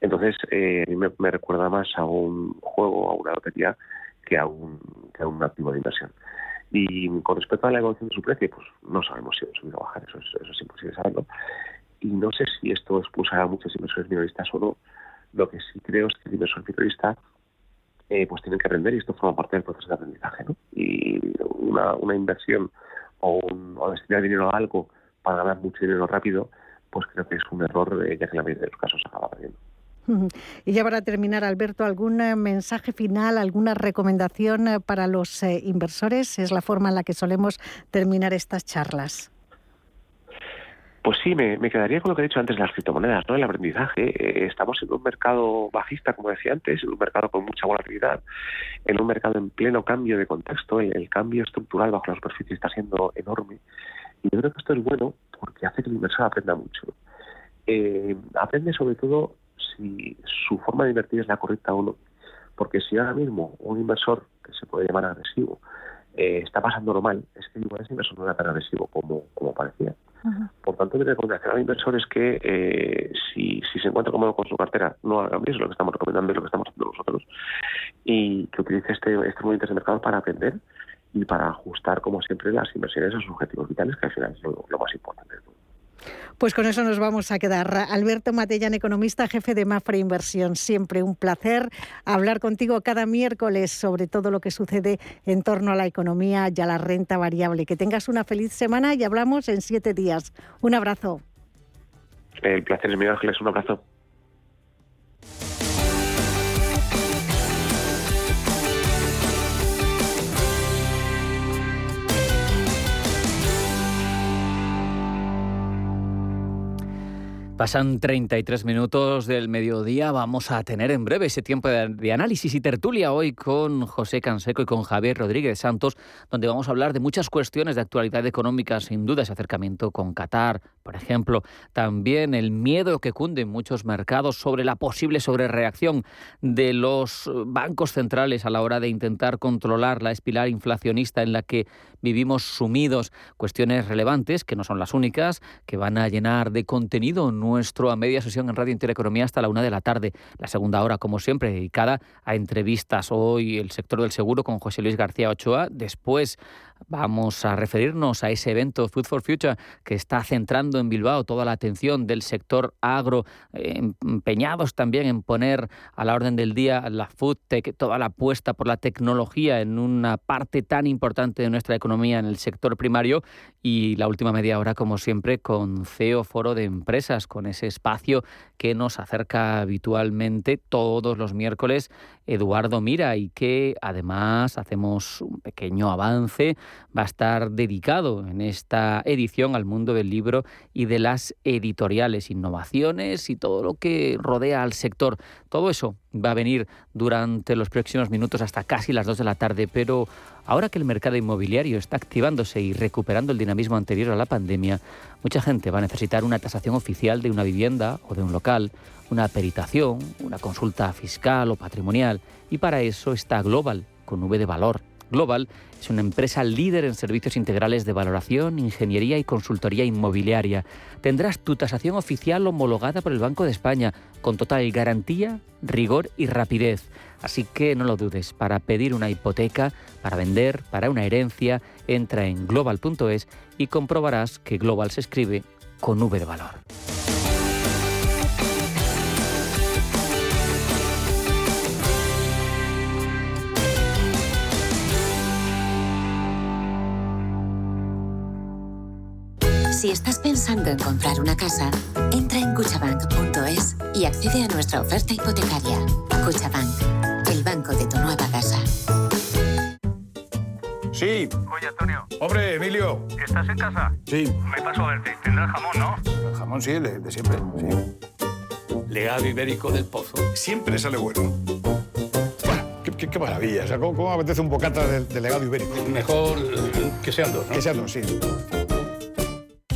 Entonces, eh, a mí me, recuerda más a un juego, a una lotería, que a un, que a un activo de inversión. Y con respecto a la evolución de su precio, pues no sabemos si va a subir o bajar, eso es, eso es imposible saberlo. Y no sé si esto expulsará a muchos inversores minoristas o no, lo que sí creo es que el inversor fidelista eh, pues tiene que aprender y esto forma parte del proceso de aprendizaje. ¿no? Y una, una inversión o, o, destinar dinero a algo para ganar mucho dinero rápido, pues creo que es un error eh, ya que en la mayoría de los casos acaba perdiendo. Y ya para terminar, Alberto, ¿algún eh, mensaje final, alguna recomendación eh, para los inversores? Es la forma en la que solemos terminar estas charlas. Pues sí, me, quedaría con lo que he dicho antes de las criptomonedas, ¿no? El aprendizaje. Eh, estamos en un mercado bajista, como decía antes, en un mercado con mucha volatilidad, en un mercado en pleno cambio de contexto. El, cambio estructural bajo la superficie está siendo enorme. Y yo creo que esto es bueno porque hace que el inversor aprenda mucho. Eh, aprende sobre todo si su forma de invertir es la correcta o no. Porque si ahora mismo un inversor, que se puede llamar agresivo, eh, está pasando normal, es que igual ese inversor no era tan agresivo como, como parecía. Por tanto, mi recomendación al inversor es que eh, si, se encuentra cómodo con su cartera, no haga eso, lo que estamos recomendando es lo que estamos haciendo nosotros, y que utilice este, este movimiento de mercado para aprender y para ajustar, como siempre, las inversiones a sus objetivos vitales, que al final es lo, lo más importante. Pues con eso nos vamos a quedar. Alberto Matellán, economista, jefe de Mafra Inversión. Siempre un placer hablar contigo cada miércoles sobre todo lo que sucede en torno a la economía y a la renta variable. Que tengas una feliz semana y hablamos en siete días. Un abrazo. El placer es mío, Ángeles. Un abrazo. Pasan 33 minutos del mediodía. Vamos a tener en breve ese tiempo de, análisis y tertulia hoy con José Canseco y con Javier Rodríguez Santos, donde vamos a hablar de muchas cuestiones de actualidad económica, sin duda ese acercamiento con Qatar, por ejemplo. También el miedo que cunde en muchos mercados sobre la posible sobrereacción de los bancos centrales a la hora de intentar controlar la espiral inflacionista en la que vivimos sumidos. Cuestiones relevantes, que no son las únicas, que van a llenar de contenido nuestro a media sesión en Radio Intereconomía hasta la una de la tarde. La segunda hora, como siempre, dedicada a entrevistas. Hoy el sector del seguro con José Luis García Ochoa. Después Vamos a referirnos a ese evento Food for Future que está centrando en Bilbao toda la atención del sector agro, empeñados también en poner a la orden del día la food tech, toda la apuesta por la tecnología en una parte tan importante de nuestra economía en el sector primario. Y la última media hora, como siempre, con CEO Foro de Empresas, con ese espacio que nos acerca habitualmente todos los miércoles Eduardo Mira y que además hacemos un pequeño avance, va a estar dedicado en esta edición al mundo del libro y de las editoriales, innovaciones y todo lo que rodea al sector. Todo eso va a venir durante los próximos minutos hasta casi las 2 de la tarde, pero ahora que el mercado inmobiliario está activándose y recuperando el dinamismo anterior a la pandemia, mucha gente va a necesitar una tasación oficial de una vivienda o de un local una peritación, una consulta fiscal o patrimonial, y para eso está Global, con V de valor. Global es una empresa líder en servicios integrales de valoración, ingeniería y consultoría inmobiliaria. Tendrás tu tasación oficial homologada por el Banco de España, con total garantía, rigor y rapidez. Así que no lo dudes, para pedir una hipoteca, para vender, para una herencia, entra en global.es y comprobarás que Global se escribe con V de valor. Si estás pensando en comprar una casa, entra en cuchabank.es y accede a nuestra oferta hipotecaria. Cuchabank, el banco de tu nueva casa. Sí. Oye, Antonio. Hombre, Emilio. ¿Estás en casa? Sí. Me paso a verte. Tendrás jamón, ¿no? El jamón sí, de siempre. Sí. Legado ibérico del pozo. Siempre sale bueno. Qué, qué, maravilla. O sea, ¿cómo, ¿cómo, apetece un bocata de, de legado ibérico? Mejor que sean dos, ¿no? Que sean dos, sí.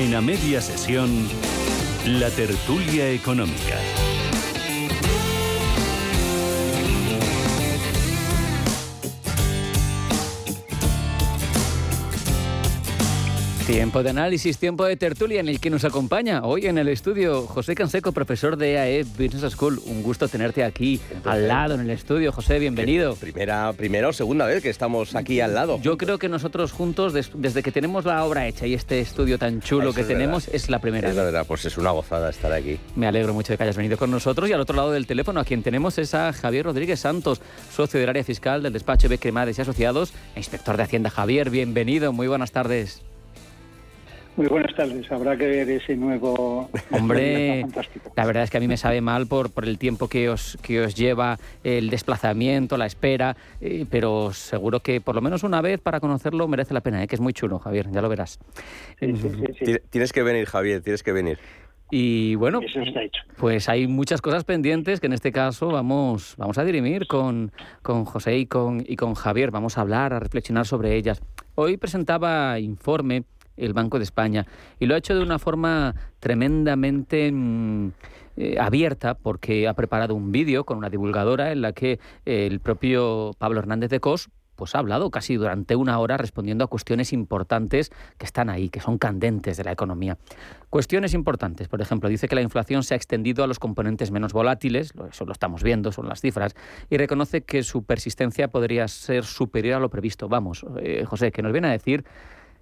En a media sesión, la tertulia económica. Tiempo de análisis, tiempo de tertulia en el que nos acompaña hoy en el estudio José Canseco, profesor de EAE Business School. Un gusto tenerte aquí al lado en el estudio. José, bienvenido. Primera, primera o segunda vez que estamos aquí al lado. Yo creo que nosotros juntos, desde que tenemos la obra hecha y este estudio tan chulo Eso que es tenemos, verdad. es la primera Es vez. la verdad, pues es una gozada estar aquí. Me alegro mucho de que hayas venido con nosotros y al otro lado del teléfono a quien tenemos es a Javier Rodríguez Santos, socio del área fiscal del despacho B. Cremades y Asociados e inspector de Hacienda. Javier, bienvenido, muy buenas tardes. Muy buenas tardes. Habrá que ver ese nuevo. (laughs) Hombre, (laughs) la verdad es que a mí me sabe mal por, por el tiempo que os, que os lleva el desplazamiento, la espera, eh, pero seguro que por lo menos una vez para conocerlo merece la pena, ¿eh? que es muy chulo, Javier, ya lo verás. Ti- Tienes que venir, Javier, tienes que venir. Y bueno, Eso está hecho. pues hay muchas cosas pendientes que en este caso vamos, vamos a dirimir con, con José y con, y con Javier. Vamos a hablar, a reflexionar sobre ellas. Hoy presentaba informe el Banco de España y lo ha hecho de una forma tremendamente mm, eh, abierta porque ha preparado un vídeo con una divulgadora en la que eh, el propio Pablo Hernández de Cos pues ha hablado casi durante una hora respondiendo a cuestiones importantes que están ahí, que son candentes de la economía. Cuestiones importantes, por ejemplo, dice que la inflación se ha extendido a los componentes menos volátiles, eso lo estamos viendo, son las cifras, y reconoce que su persistencia podría ser superior a lo previsto. Vamos, eh, José, que nos viene a decir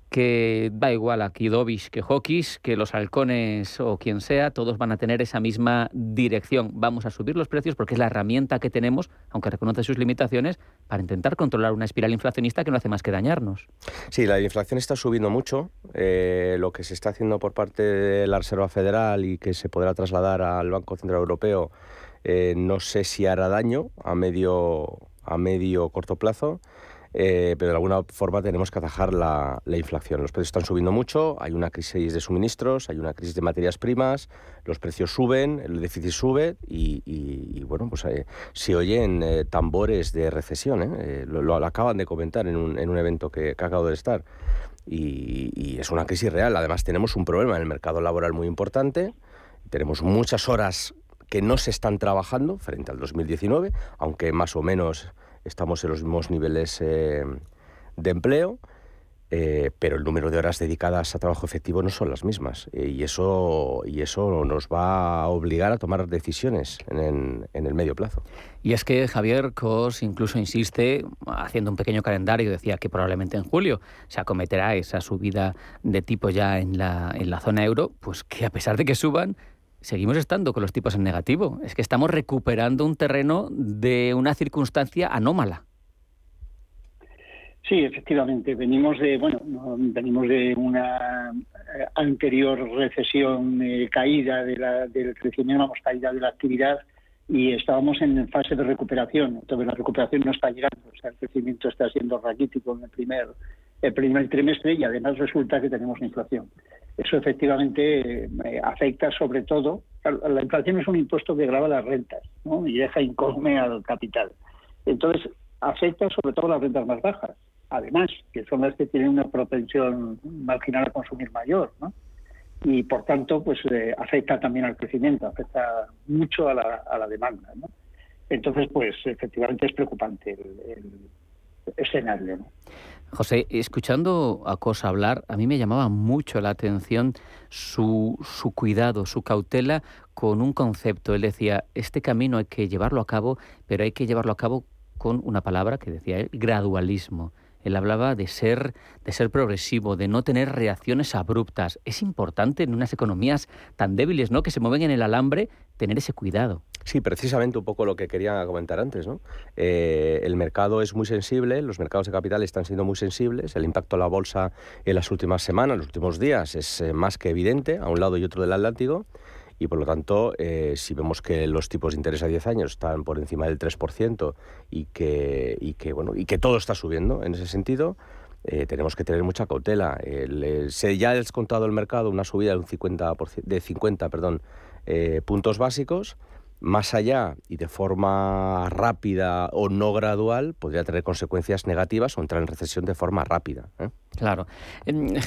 que da igual aquí Dobis que Hawkis, que los halcones o quien sea, todos van a tener esa misma dirección. Vamos a subir los precios porque es la herramienta que tenemos, aunque reconoce sus limitaciones, para intentar controlar una espiral inflacionista que no hace más que dañarnos. Sí, la inflación está subiendo mucho. Eh, lo que se está haciendo por parte de la Reserva Federal y que se podrá trasladar al Banco Central Europeo, eh, no sé si hará daño a medio a medio corto plazo. Eh, pero de alguna forma tenemos que atajar la, inflación. Los precios están subiendo mucho, hay una crisis de suministros, hay una crisis de materias primas, los precios suben, el déficit sube y, bueno, pues eh, se oyen eh, tambores de recesión. Lo, acaban de comentar en un, evento que, que acabo de estar. Y, y, es una crisis real. Además tenemos un problema en el mercado laboral muy importante. Tenemos muchas horas que no se están trabajando frente al 2019, aunque más o menos estamos en los mismos niveles eh, de empleo, eh, pero el número de horas dedicadas a trabajo efectivo no son las mismas. Y, eso, y eso nos va a obligar a tomar decisiones en, el medio plazo. Y es que Javier Cos incluso insiste, haciendo un pequeño calendario, decía que probablemente en julio se acometerá esa subida de tipo ya en la, en la zona euro, pues que a pesar de que suban, seguimos estando con los tipos en negativo. Es que estamos recuperando un terreno de una circunstancia anómala. Sí, efectivamente. Venimos de, bueno, venimos de una eh, anterior recesión, eh, caída de la, del crecimiento, vamos, caída de la actividad y estábamos en fase de recuperación. Entonces la recuperación no está llegando. O sea, el crecimiento está siendo raquítico en el primer, el primer trimestre y además resulta que tenemos inflación eso efectivamente eh, afecta sobre todo. La inflación es un impuesto que grava las rentas y deja incógnita al capital. Entonces, afecta sobre todo las rentas más bajas, además, que son las que tienen una propensión marginal a consumir mayor. Y por tanto, pues eh, afecta también al crecimiento, afecta mucho a la, demanda. Entonces, pues efectivamente es preocupante el, el escenario. José, escuchando a Cosa hablar, a mí me llamaba mucho la atención su, su, cuidado, su cautela con un concepto. Él decía, este camino hay que llevarlo a cabo, pero hay que llevarlo a cabo con una palabra que decía él, gradualismo. Él hablaba de ser, de ser progresivo, de no tener reacciones abruptas. Es importante en unas economías tan débiles, ¿no? que se mueven en el alambre, tener ese cuidado. Sí, precisamente un poco lo que quería comentar antes. ¿no? Eh, el mercado es muy sensible, los mercados de capital están siendo muy sensibles, el impacto en la bolsa en las últimas semanas, en los últimos días, es eh, más que evidente a un lado y otro del Atlántico y por lo tanto, eh, si vemos que los tipos de interés a 10 años están por encima del 3% y que, y que, bueno, y que todo está subiendo en ese sentido, eh, tenemos que tener mucha cautela. se ya ha descontado el mercado una subida de, un 50, de 50 perdón, eh, puntos básicos. Más allá y de forma rápida o no gradual, podría tener consecuencias negativas o entrar en recesión de forma rápida. Claro.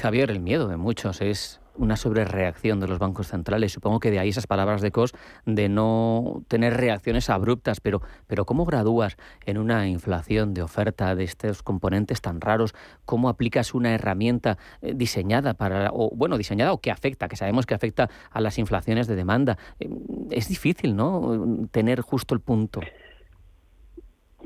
Javier, el miedo de muchos es una sobrereacción de los bancos centrales. Supongo que de ahí esas palabras de Cos de no tener reacciones abruptas, pero, pero ¿cómo gradúas en una inflación de oferta de estos componentes tan raros? ¿Cómo aplicas una herramienta eh, diseñada para, o bueno, diseñada o que afecta, que sabemos que afecta a las inflaciones de demanda? Eh, es difícil, ¿no? Tener justo el punto.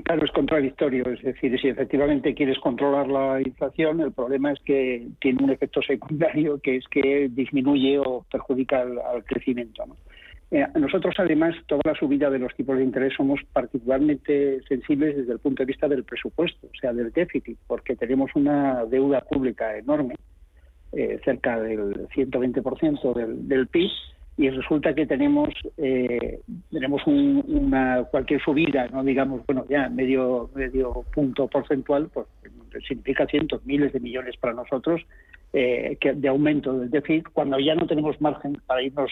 Claro, es contradictorio. Es decir, si efectivamente quieres controlar la inflación, el problema es que tiene un efecto secundario que es que disminuye o perjudica al, crecimiento. Eh, nosotros, además, toda la subida de los tipos de interés somos particularmente sensibles desde el punto de vista del presupuesto, o sea, del déficit, porque tenemos una deuda pública enorme, eh, cerca del 120% del, del PIB y resulta que tenemos eh, tenemos una cualquier subida no digamos bueno ya medio medio punto porcentual pues significa cientos miles de millones para nosotros eh, de aumento. Del déficit cuando ya no tenemos margen para irnos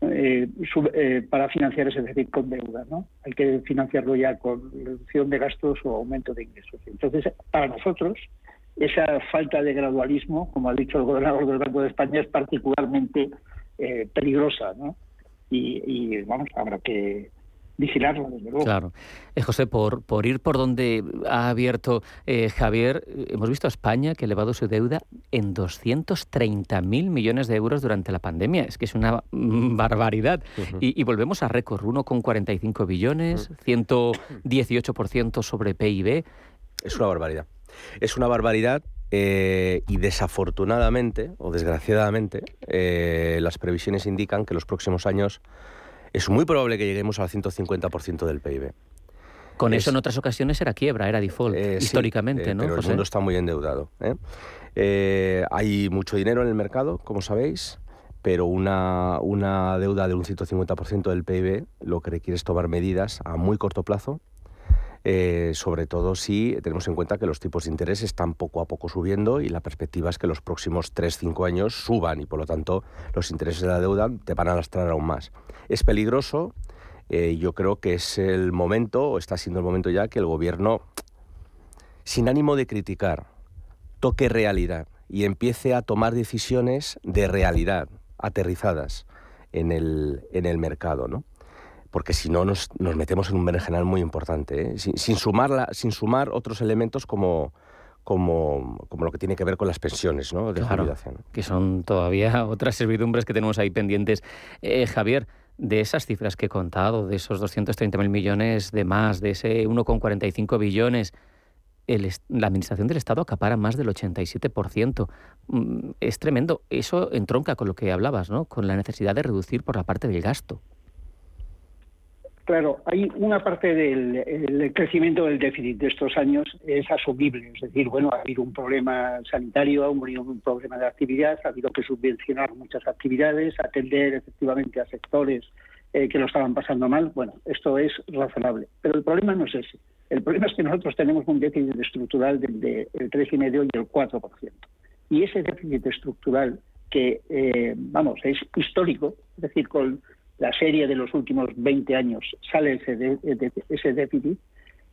eh, para financiar ese déficit con deuda no hay que financiarlo ya con reducción de gastos o aumento de ingresos. Entonces para nosotros esa falta de gradualismo como ha dicho el gobernador del Banco de España es particularmente eh, peligrosa, ¿no? Y, vamos, habrá que vigilarlo, desde luego. Claro. Eh, José, por, por ir por donde ha abierto eh, Javier, eh, hemos visto a España que ha elevado su deuda en 230.000 millones de euros durante la pandemia. Es que es una mm, barbaridad. y, y volvemos a récord, 1,45 billones, 118% sobre PIB. Es una barbaridad. Es una barbaridad eh, y desafortunadamente o desgraciadamente eh, las previsiones indican que los próximos años es muy probable que lleguemos al 150% del PIB. Con Es- eso en otras ocasiones era quiebra, era default, Eh, sí, históricamente, eh, ¿no, Pero el José? mundo está muy endeudado. ¿eh? Eh, hay mucho dinero en el mercado, como sabéis, pero una, una deuda de un 150% del PIB lo que requiere es tomar medidas a muy corto plazo, eh, sobre todo si tenemos en cuenta que los tipos de interés están poco a poco subiendo y la perspectiva es que los próximos 3-5 años suban y por lo tanto los intereses de la deuda te van a lastrar aún más. Es peligroso, eh, yo creo que es el momento, o está siendo el momento ya, que el gobierno, sin ánimo de criticar, toque realidad y empiece a tomar decisiones de realidad, aterrizadas en el, en el mercado, ¿no? Porque si no nos, nos metemos en un berenjenal muy importante, ¿eh? sin, sin sumar la- sin sumar otros elementos como, como, como lo que tiene que ver con las pensiones ¿no? de Claro, jubilación. que son todavía (laughs) otras servidumbres que tenemos ahí pendientes. Eh, Javier, de esas cifras que he contado, de esos 230.000 millones de más, de ese 1,45 billones, el la Administración del Estado acapara más del 87%. Mm, Es tremendo. Eso entronca con lo que hablabas, ¿no? Con la necesidad de reducir por la parte del gasto. Claro, hay una parte del el crecimiento del déficit de estos años es asumible, es decir, bueno, ha habido un problema sanitario, ha habido un problema de actividad, ha habido que subvencionar muchas actividades, atender efectivamente a sectores eh, que lo estaban pasando mal. Bueno, esto es razonable, pero el problema no es ese. El problema es que nosotros tenemos un déficit estructural del de, el 3,5 y el 4%. Y ese déficit estructural que, eh, vamos, es histórico, es decir, con la serie de los últimos 20 años sale ese, de- ese déficit,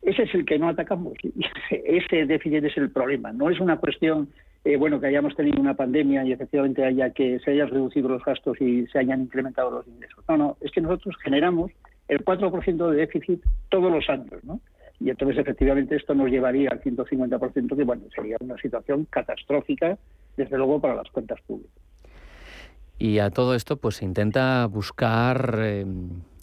ese es el que no atacamos. (laughs) Ese déficit es el problema. No es una cuestión, eh, bueno, que hayamos tenido una pandemia y efectivamente haya que se hayan reducido los gastos y se hayan incrementado los ingresos. No, no, es que nosotros generamos el 4% de déficit todos los años, ¿no? Y entonces, efectivamente, esto nos llevaría al 150%, que, bueno, sería una situación catastrófica, desde luego, para las cuentas públicas. Y a todo esto, pues se intenta buscar eh,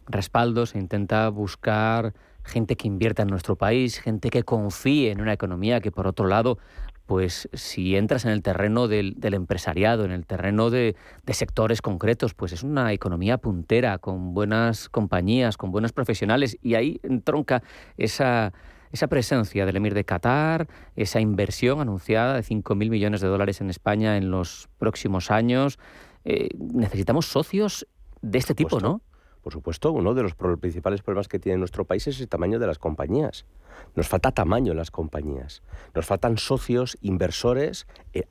respaldo, se intenta buscar gente que invierta en nuestro país, gente que confíe en una economía que, por otro lado, pues si entras en el terreno del, empresariado, en el terreno de, de sectores concretos, pues es una economía puntera, con buenas compañías, con buenos profesionales, y ahí entronca esa, esa presencia del emir de Qatar, esa inversión anunciada de 5.000 millones de dólares en España en los próximos años. Eh, necesitamos socios de este tipo, ¿no? Por supuesto, uno de los principales problemas que tiene nuestro país es el tamaño de las compañías. Nos falta tamaño en las compañías. Nos faltan socios, inversores, eh,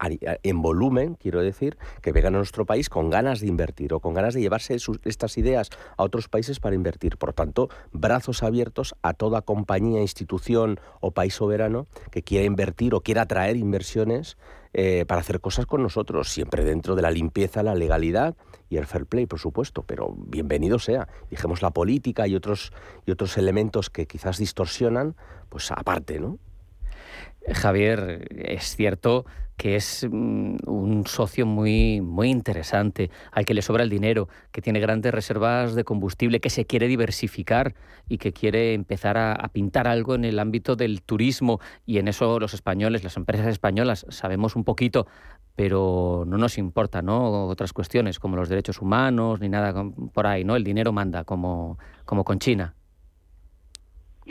en volumen, quiero decir, que vengan a nuestro país con ganas de invertir o con ganas de llevarse sus- estas ideas a otros países para invertir. Por tanto, brazos abiertos a toda compañía, institución o país soberano que quiera invertir o quiera atraer inversiones eh, para hacer cosas con nosotros, siempre dentro de la limpieza, la legalidad y el fair play, por supuesto, pero bienvenido sea. Dijemos la política y otros, y otros elementos que quizás distorsionan, pues aparte, ¿no? Javier, es cierto que es mm, un socio muy, muy interesante, al que le sobra el dinero, que tiene grandes reservas de combustible, que se quiere diversificar y que quiere empezar a, pintar algo en el ámbito del turismo. Y en eso los españoles, las empresas españolas, sabemos un poquito, pero no nos importa, ¿no? Otras cuestiones como los derechos humanos ni nada por ahí, ¿no? El dinero manda, como, como con China.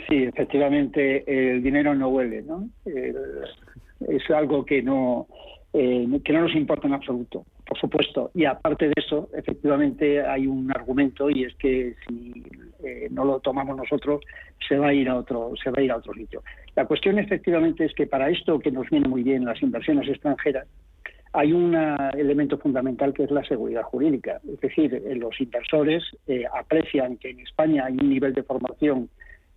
Sí, efectivamente, el dinero no huele, ¿no? Es algo que no, eh, que no nos importa en absoluto, por supuesto. Y aparte de eso, efectivamente, hay un argumento y es que si eh, no lo tomamos nosotros, se va a ir a otro, se va a ir a otro sitio. La cuestión, efectivamente, es que para esto que nos viene muy bien las inversiones extranjeras, hay un elemento fundamental que es la seguridad jurídica. Es decir, eh, los inversores eh, aprecian que en España hay un nivel de formación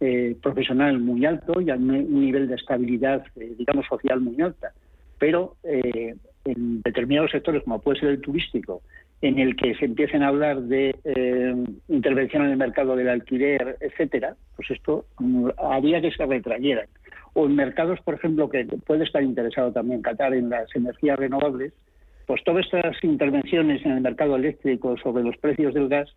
eh, profesional muy alto y hay un nivel de estabilidad, eh, digamos, social muy alta. Pero eh, en determinados sectores, como puede ser el turístico, en el que se empiecen a hablar de eh, intervención en el mercado del alquiler, etcétera, pues esto mm, haría que se retrayeran. O en mercados, por ejemplo, que puede estar interesado también Qatar en las energías renovables, pues todas estas intervenciones en el mercado eléctrico sobre los precios del gas,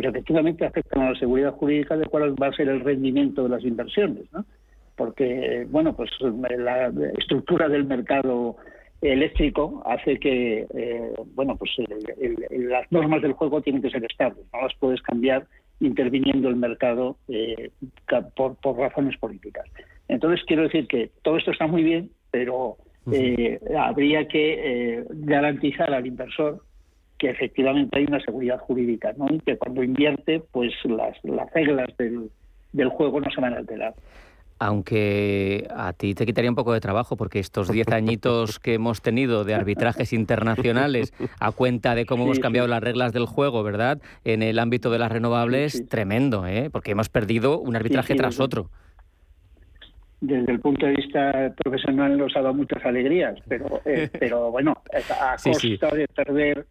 pues efectivamente afectan a la seguridad jurídica de cuál va a ser el rendimiento de las inversiones, ¿no? Porque, bueno, pues la estructura del mercado eléctrico hace que, eh, bueno, pues las normas del juego tienen que ser estables, no las puedes cambiar interviniendo el mercado eh, por, por, razones políticas. Entonces, quiero decir que todo esto está muy bien, pero eh, habría que garantizar al inversor que efectivamente hay una seguridad jurídica, ¿no? Y que cuando invierte, pues las, las reglas del, del juego no se van a alterar aunque a ti te quitaría un poco de trabajo porque estos diez (laughs) añitos que hemos tenido de arbitrajes internacionales a cuenta de cómo hemos cambiado las reglas del juego, ¿verdad? En el ámbito de las renovables, tremendo, ¿eh? Porque hemos perdido un arbitraje tras otro. Desde el punto de vista profesional nos ha dado muchas alegrías, pero, eh, (laughs) pero bueno, a costa de perder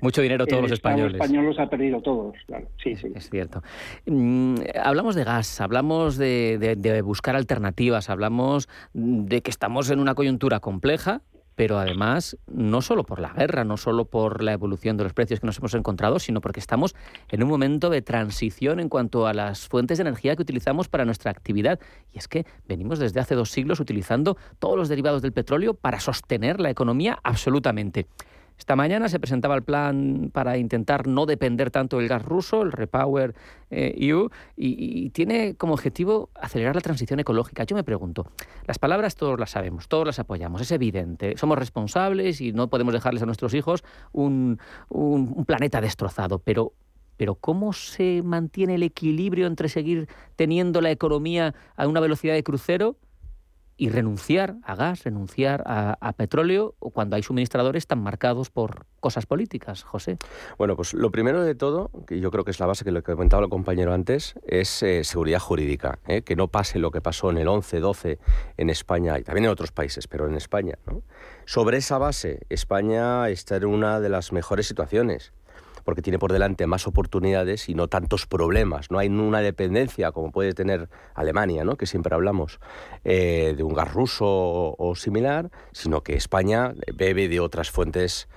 mucho dinero todos los españoles. Los españoles ha perdido todos, Sí, sí. Es cierto. Mm, hablamos de gas, hablamos de, buscar alternativas, hablamos de que estamos en una coyuntura compleja, pero además no solo por la guerra, no solo por la evolución de los precios que nos hemos encontrado, sino porque estamos en un momento de transición en cuanto a las fuentes de energía que utilizamos para nuestra actividad. Y es que venimos desde hace dos siglos utilizando todos los derivados del petróleo para sostener la economía absolutamente. Esta mañana se presentaba el plan para intentar no depender tanto del gas ruso, el Repower EU, eh, y, tiene como objetivo acelerar la transición ecológica. Yo me pregunto, las palabras todos las sabemos, todos las apoyamos, es evidente, somos responsables y no podemos dejarles a nuestros hijos un, un planeta destrozado, pero pero ¿cómo se mantiene el equilibrio entre seguir teniendo la economía a una velocidad de crucero y renunciar a gas, renunciar a, petróleo cuando hay suministradores tan marcados por cosas políticas, José? Bueno, pues lo primero de todo, que yo creo que es la base que lo que comentaba el compañero antes, es eh, seguridad jurídica, ¿eh? que no pase lo que pasó en el 11-12 en España y también en otros países, pero en España. Sobre esa base, España está en una de las mejores situaciones porque tiene por delante más oportunidades y no tantos problemas. No hay una dependencia como puede tener Alemania, ¿no? que siempre hablamos, eh, de un gas ruso o, similar, sino que España bebe de otras fuentes.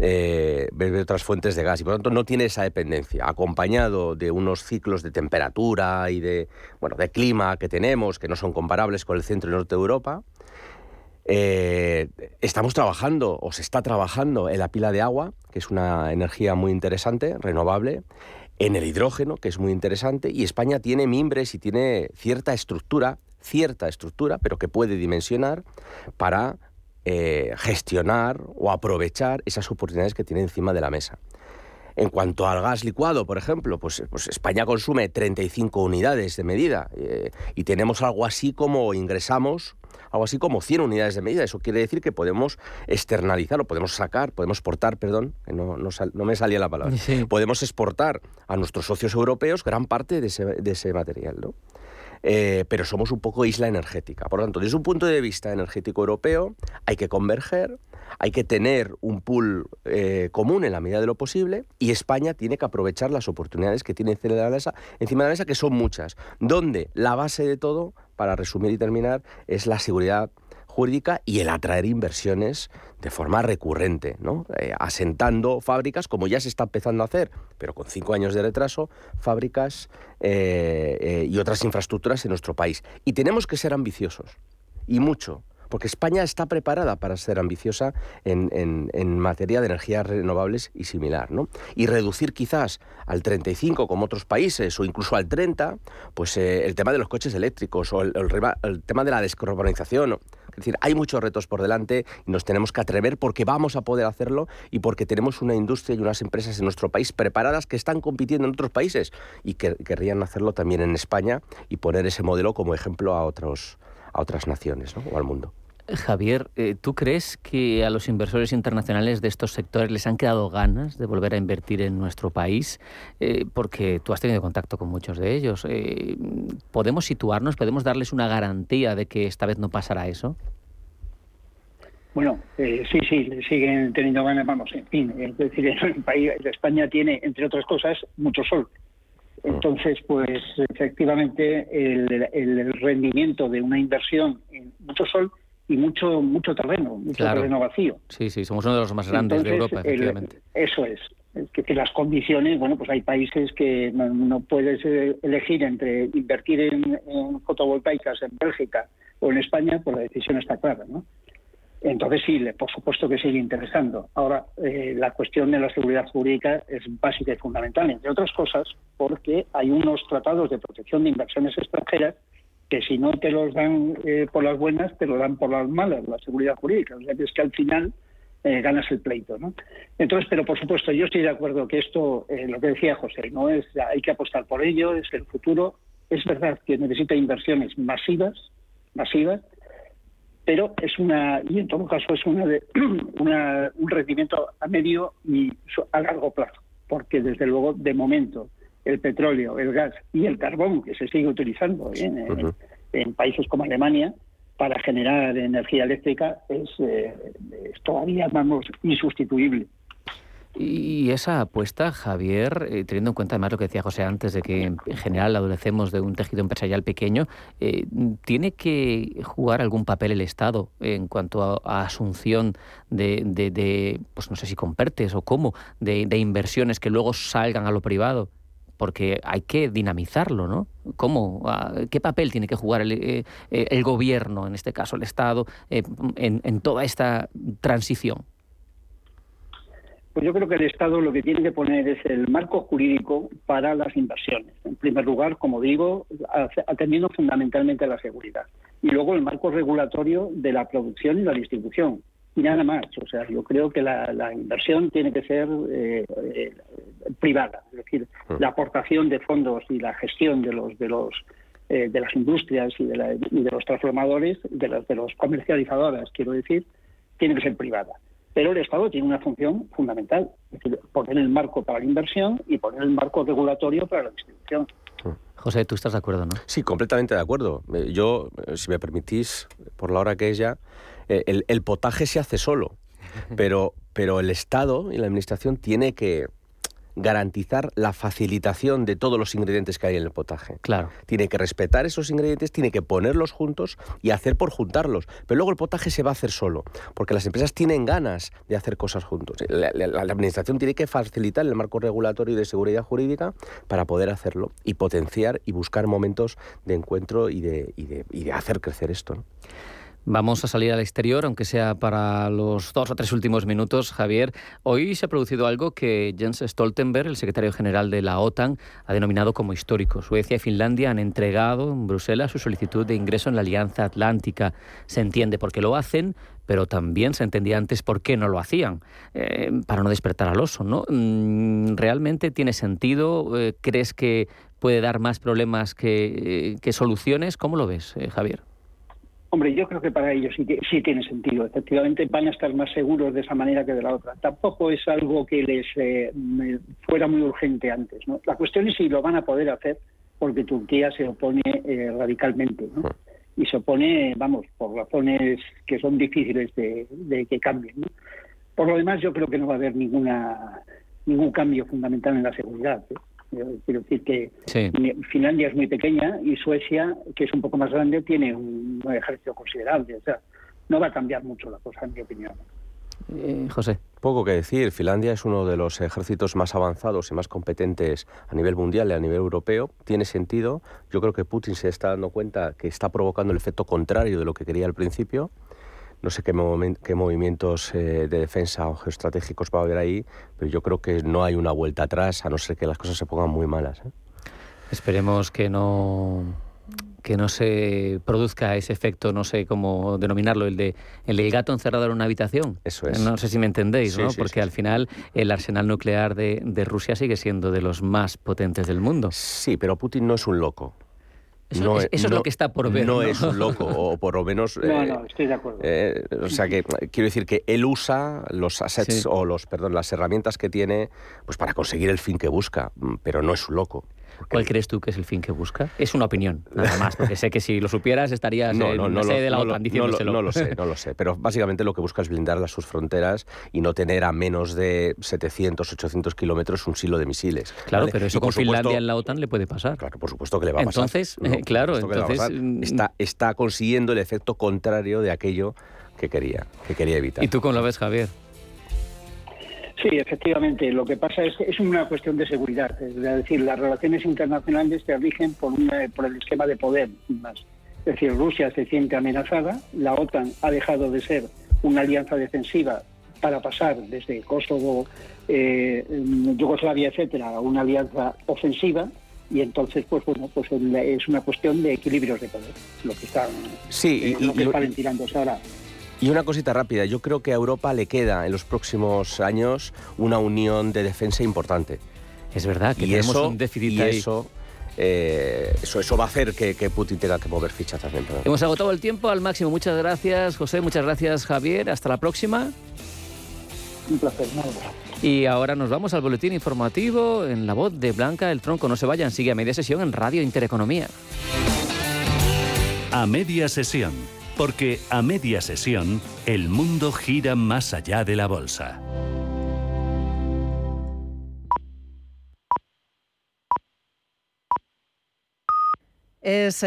Eh, bebe de otras fuentes de gas y por lo tanto no tiene esa dependencia, acompañado de unos ciclos de temperatura y de, bueno, de clima que tenemos, que no son comparables con el centro y norte de Europa, eh, estamos trabajando, o se está trabajando, en la pila de agua, que es una energía muy interesante, renovable, en el hidrógeno, que es muy interesante, y España tiene mimbres y tiene cierta estructura, cierta estructura, pero que puede dimensionar para eh, gestionar o aprovechar esas oportunidades que tiene encima de la mesa. En cuanto al gas licuado, por ejemplo, pues, pues España consume 35 unidades de medida eh, y tenemos algo así como ingresamos algo así como 100 unidades de medida. Eso quiere decir que podemos externalizar o podemos sacar, podemos exportar, perdón, no, no, me salía la palabra, podemos exportar a nuestros socios europeos gran parte de ese, de ese material. ¿no? Eh, pero somos un poco isla energética. Por lo tanto, desde un punto de vista energético europeo, hay que converger, hay que tener un pool eh, común en la medida de lo posible y España tiene que aprovechar las oportunidades que tiene encima de la mesa, encima de la mesa que son muchas, donde la base de todo, para resumir y terminar, es la seguridad jurídica y el atraer inversiones de forma recurrente, ¿no? Eh, asentando fábricas, como ya se está empezando a hacer, pero con cinco años de retraso, fábricas eh, eh, y otras infraestructuras en nuestro país. Y tenemos que ser ambiciosos, y mucho porque España está preparada para ser ambiciosa en, materia de energías renovables y similar, ¿no? Y reducir quizás al 35 como otros países o incluso al 30, pues eh, el tema de los coches eléctricos o el, tema de la descarbonización. Es decir, hay muchos retos por delante y nos tenemos que atrever porque vamos a poder hacerlo y porque tenemos una industria y unas empresas en nuestro país preparadas que están compitiendo en otros países y que querrían hacerlo también en España y poner ese modelo como ejemplo a otros a otras naciones o al mundo. Javier, eh, ¿tú crees que a los inversores internacionales de estos sectores les han quedado ganas de volver a invertir en nuestro país? Eh, porque tú has tenido contacto con muchos de ellos. Eh, ¿Podemos situarnos, podemos darles una garantía de que esta vez no pasará eso? Bueno, eh, sí, sí, siguen teniendo ganas, vamos, en fin, es decir, el país, España tiene, entre otras cosas, mucho sol. Entonces, pues efectivamente el, el rendimiento de una inversión en mucho sol y mucho mucho terreno, mucho Claro. terreno vacío. Sí, sí, somos uno de los más grandes de Europa, el- efectivamente. eso es. Que, que las condiciones, bueno, pues hay países que no, no puedes eh, elegir entre invertir en, en fotovoltaicas en Bélgica o en España, pues la decisión está clara, ¿no? Entonces sí, por supuesto que sigue interesando. Ahora, eh, la cuestión de la seguridad jurídica es básica y fundamental, entre otras cosas, porque hay unos tratados de protección de inversiones extranjeras que si no te los dan eh, por las buenas, te lo dan por las malas, la seguridad jurídica. O sea, que es que al final eh, ganas el pleito, ¿no? Entonces, pero por supuesto, yo estoy de acuerdo que esto, eh, lo que decía José, no es, hay que apostar por ello, es el futuro. Es verdad que necesita inversiones masivas, masivas, pero es una, y en todo caso es una, de- (clears throat) una- un rendimiento a medio y a largo plazo, porque desde luego, de momento, el petróleo, el gas y el carbón que se sigue utilizando ¿eh? en, en países como Alemania para generar energía eléctrica es, eh, es todavía, vamos, insustituible. Y esa apuesta, Javier, eh, teniendo en cuenta además lo que decía José antes, de que en general adolecemos de un tejido empresarial pequeño, eh, ¿tiene que jugar algún papel el Estado en cuanto a, a asunción de, de- de, pues no sé si compertes o cómo, de, de inversiones que luego salgan a lo privado? Porque hay que dinamizarlo, ¿no? ¿Cómo? Ah, ¿Qué papel tiene que jugar el, eh, eh, el gobierno, en este caso el Estado, eh, en, toda esta transición? Pues yo creo que el Estado lo que tiene que poner es el marco jurídico para las inversiones. En primer lugar, como digo, atendiendo fundamentalmente a la seguridad. Y luego el marco regulatorio de la producción y la distribución. Y nada más. O sea, yo creo que la, la inversión tiene que ser eh, eh, privada. Es decir, la aportación de fondos y la gestión de los de los eh, de las industrias y de, la- y de los transformadores, de las de los comercializadoras, quiero decir, tiene que ser privada. Pero el Estado tiene una función fundamental, es decir, poner el marco para la inversión y poner el marco regulatorio para la distribución. José, tú estás de acuerdo, ¿no? Sí, completamente de acuerdo. Eh, Yo, eh, si me permitís, por la hora que es ya, el, el potaje se hace solo, pero, pero el Estado y la Administración tiene que garantizar la facilitación de todos los ingredientes que hay en el potaje. Claro. Tiene que respetar esos ingredientes, tiene que ponerlos juntos y hacer por juntarlos. Pero luego el potaje se va a hacer solo, porque las empresas tienen ganas de hacer cosas juntos. La, la- la administración tiene que facilitar el marco regulatorio y de seguridad jurídica para poder hacerlo y potenciar y buscar momentos de encuentro y de, y de- y de hacer crecer esto. ¿no? Vamos a salir al exterior, aunque sea para los dos o tres últimos minutos, Javier. Hoy se ha producido algo que Jens Stoltenberg, el secretario general de la OTAN, ha denominado como histórico. Suecia y Finlandia han entregado en Bruselas su solicitud de ingreso en la Alianza Atlántica. Se entiende por qué lo hacen, pero también se entendía antes por qué no lo hacían, eh, para no despertar al oso, ¿no? Mm, ¿Realmente tiene sentido? Eh, ¿Crees que puede dar más problemas que, eh, soluciones? ¿Cómo lo ves, Javier? Hombre, yo creo que para ellos sí, sí tiene sentido. Efectivamente, van a estar más seguros de esa manera que de la otra. Tampoco es algo que les eh, fuera muy urgente antes. ¿no? La cuestión es si lo van a poder hacer, porque Turquía se opone eh, radicalmente. ¿no? Y se opone, vamos, por razones que son difíciles de, de que cambien. ¿no? Por lo demás, yo creo que no va a haber ninguna ningún cambio fundamental en la seguridad. ¿eh? Yo Quiero decir que Sí. Finlandia es muy pequeña y Suecia, que es un poco más grande, tiene un ejército considerable. O sea, no va a cambiar mucho la cosa, en mi opinión. Eh, José. Poco que decir. Finlandia es uno de los ejércitos más avanzados y más competentes a nivel mundial y a nivel europeo. Tiene sentido. Yo creo que Putin se está dando cuenta que está provocando el efecto contrario de lo que quería al principio. No sé qué, movimientos eh, de defensa o geoestratégicos va a haber ahí, pero yo creo que no hay una vuelta atrás, a no ser que las cosas se pongan muy malas. ¿eh? Esperemos que no que no se produzca ese efecto, no sé cómo denominarlo, el de el del gato encerrado en una habitación. Eso es. No sé si me entendéis, Sí, ¿no? sí, Porque sí, al final el arsenal nuclear de, de Rusia sigue siendo de los más potentes del mundo. Sí, pero Putin no es un loco. Eso- es- eso es lo que está por ver, No, ¿no? es un loco, o por lo menos... (laughs) No, eh, no, estoy de acuerdo. Eh, o sea que quiero decir que él usa los assets Sí. o los perdón las herramientas que tiene pues para conseguir el fin que busca, mm, pero no es un loco. ¿Cuál crees tú que es el fin que busca? Es una opinión, nada más, porque sé que si lo supieras estarías No, en no, la no, sede de la no, OTAN diciéndoselo. lo- no lo sé, no lo sé. Pero básicamente lo que busca es blindar las sus fronteras y no tener a menos de 700, 800 kilómetros un silo de misiles. Claro, ¿vale? pero eso con supuesto, Finlandia en la OTAN le puede pasar. Claro, por supuesto que le va a pasar. Entonces, eh, (laughs) claro, entonces, mm, Está, está consiguiendo el efecto contrario de aquello que quería, que quería evitar. ¿Y tú cómo lo ves, Javier? Sí, efectivamente. Lo que pasa es que es una cuestión de seguridad. Es decir, las relaciones internacionales se rigen por, una- por el esquema de poder más. Es decir, Rusia se siente amenazada, la OTAN ha dejado de ser una alianza defensiva para pasar desde Kosovo, eh, Yugoslavia, etcétera, a una alianza ofensiva y entonces, pues bueno, pues es una cuestión de equilibrios de poder, lo que está, Sí, eh, y- lo que y- está y- ventilándose ahora. Y una cosita rápida, yo creo que a Europa le queda en los próximos años una unión de defensa importante. Es verdad que y tenemos eso, un déficit y ahí. Eso, eh, eso, eso va a hacer que, que Putin tenga que mover fichas también. perdón. Hemos agotado el tiempo al máximo. Muchas gracias, José. Muchas gracias, Javier. Hasta la próxima. Un placer, nada. Y ahora nos vamos al boletín informativo en la voz de Blanca El Tronco. No se vayan, sigue a media sesión en Radio Intereconomía. A media sesión, porque a media sesión el mundo gira más allá de la bolsa. Es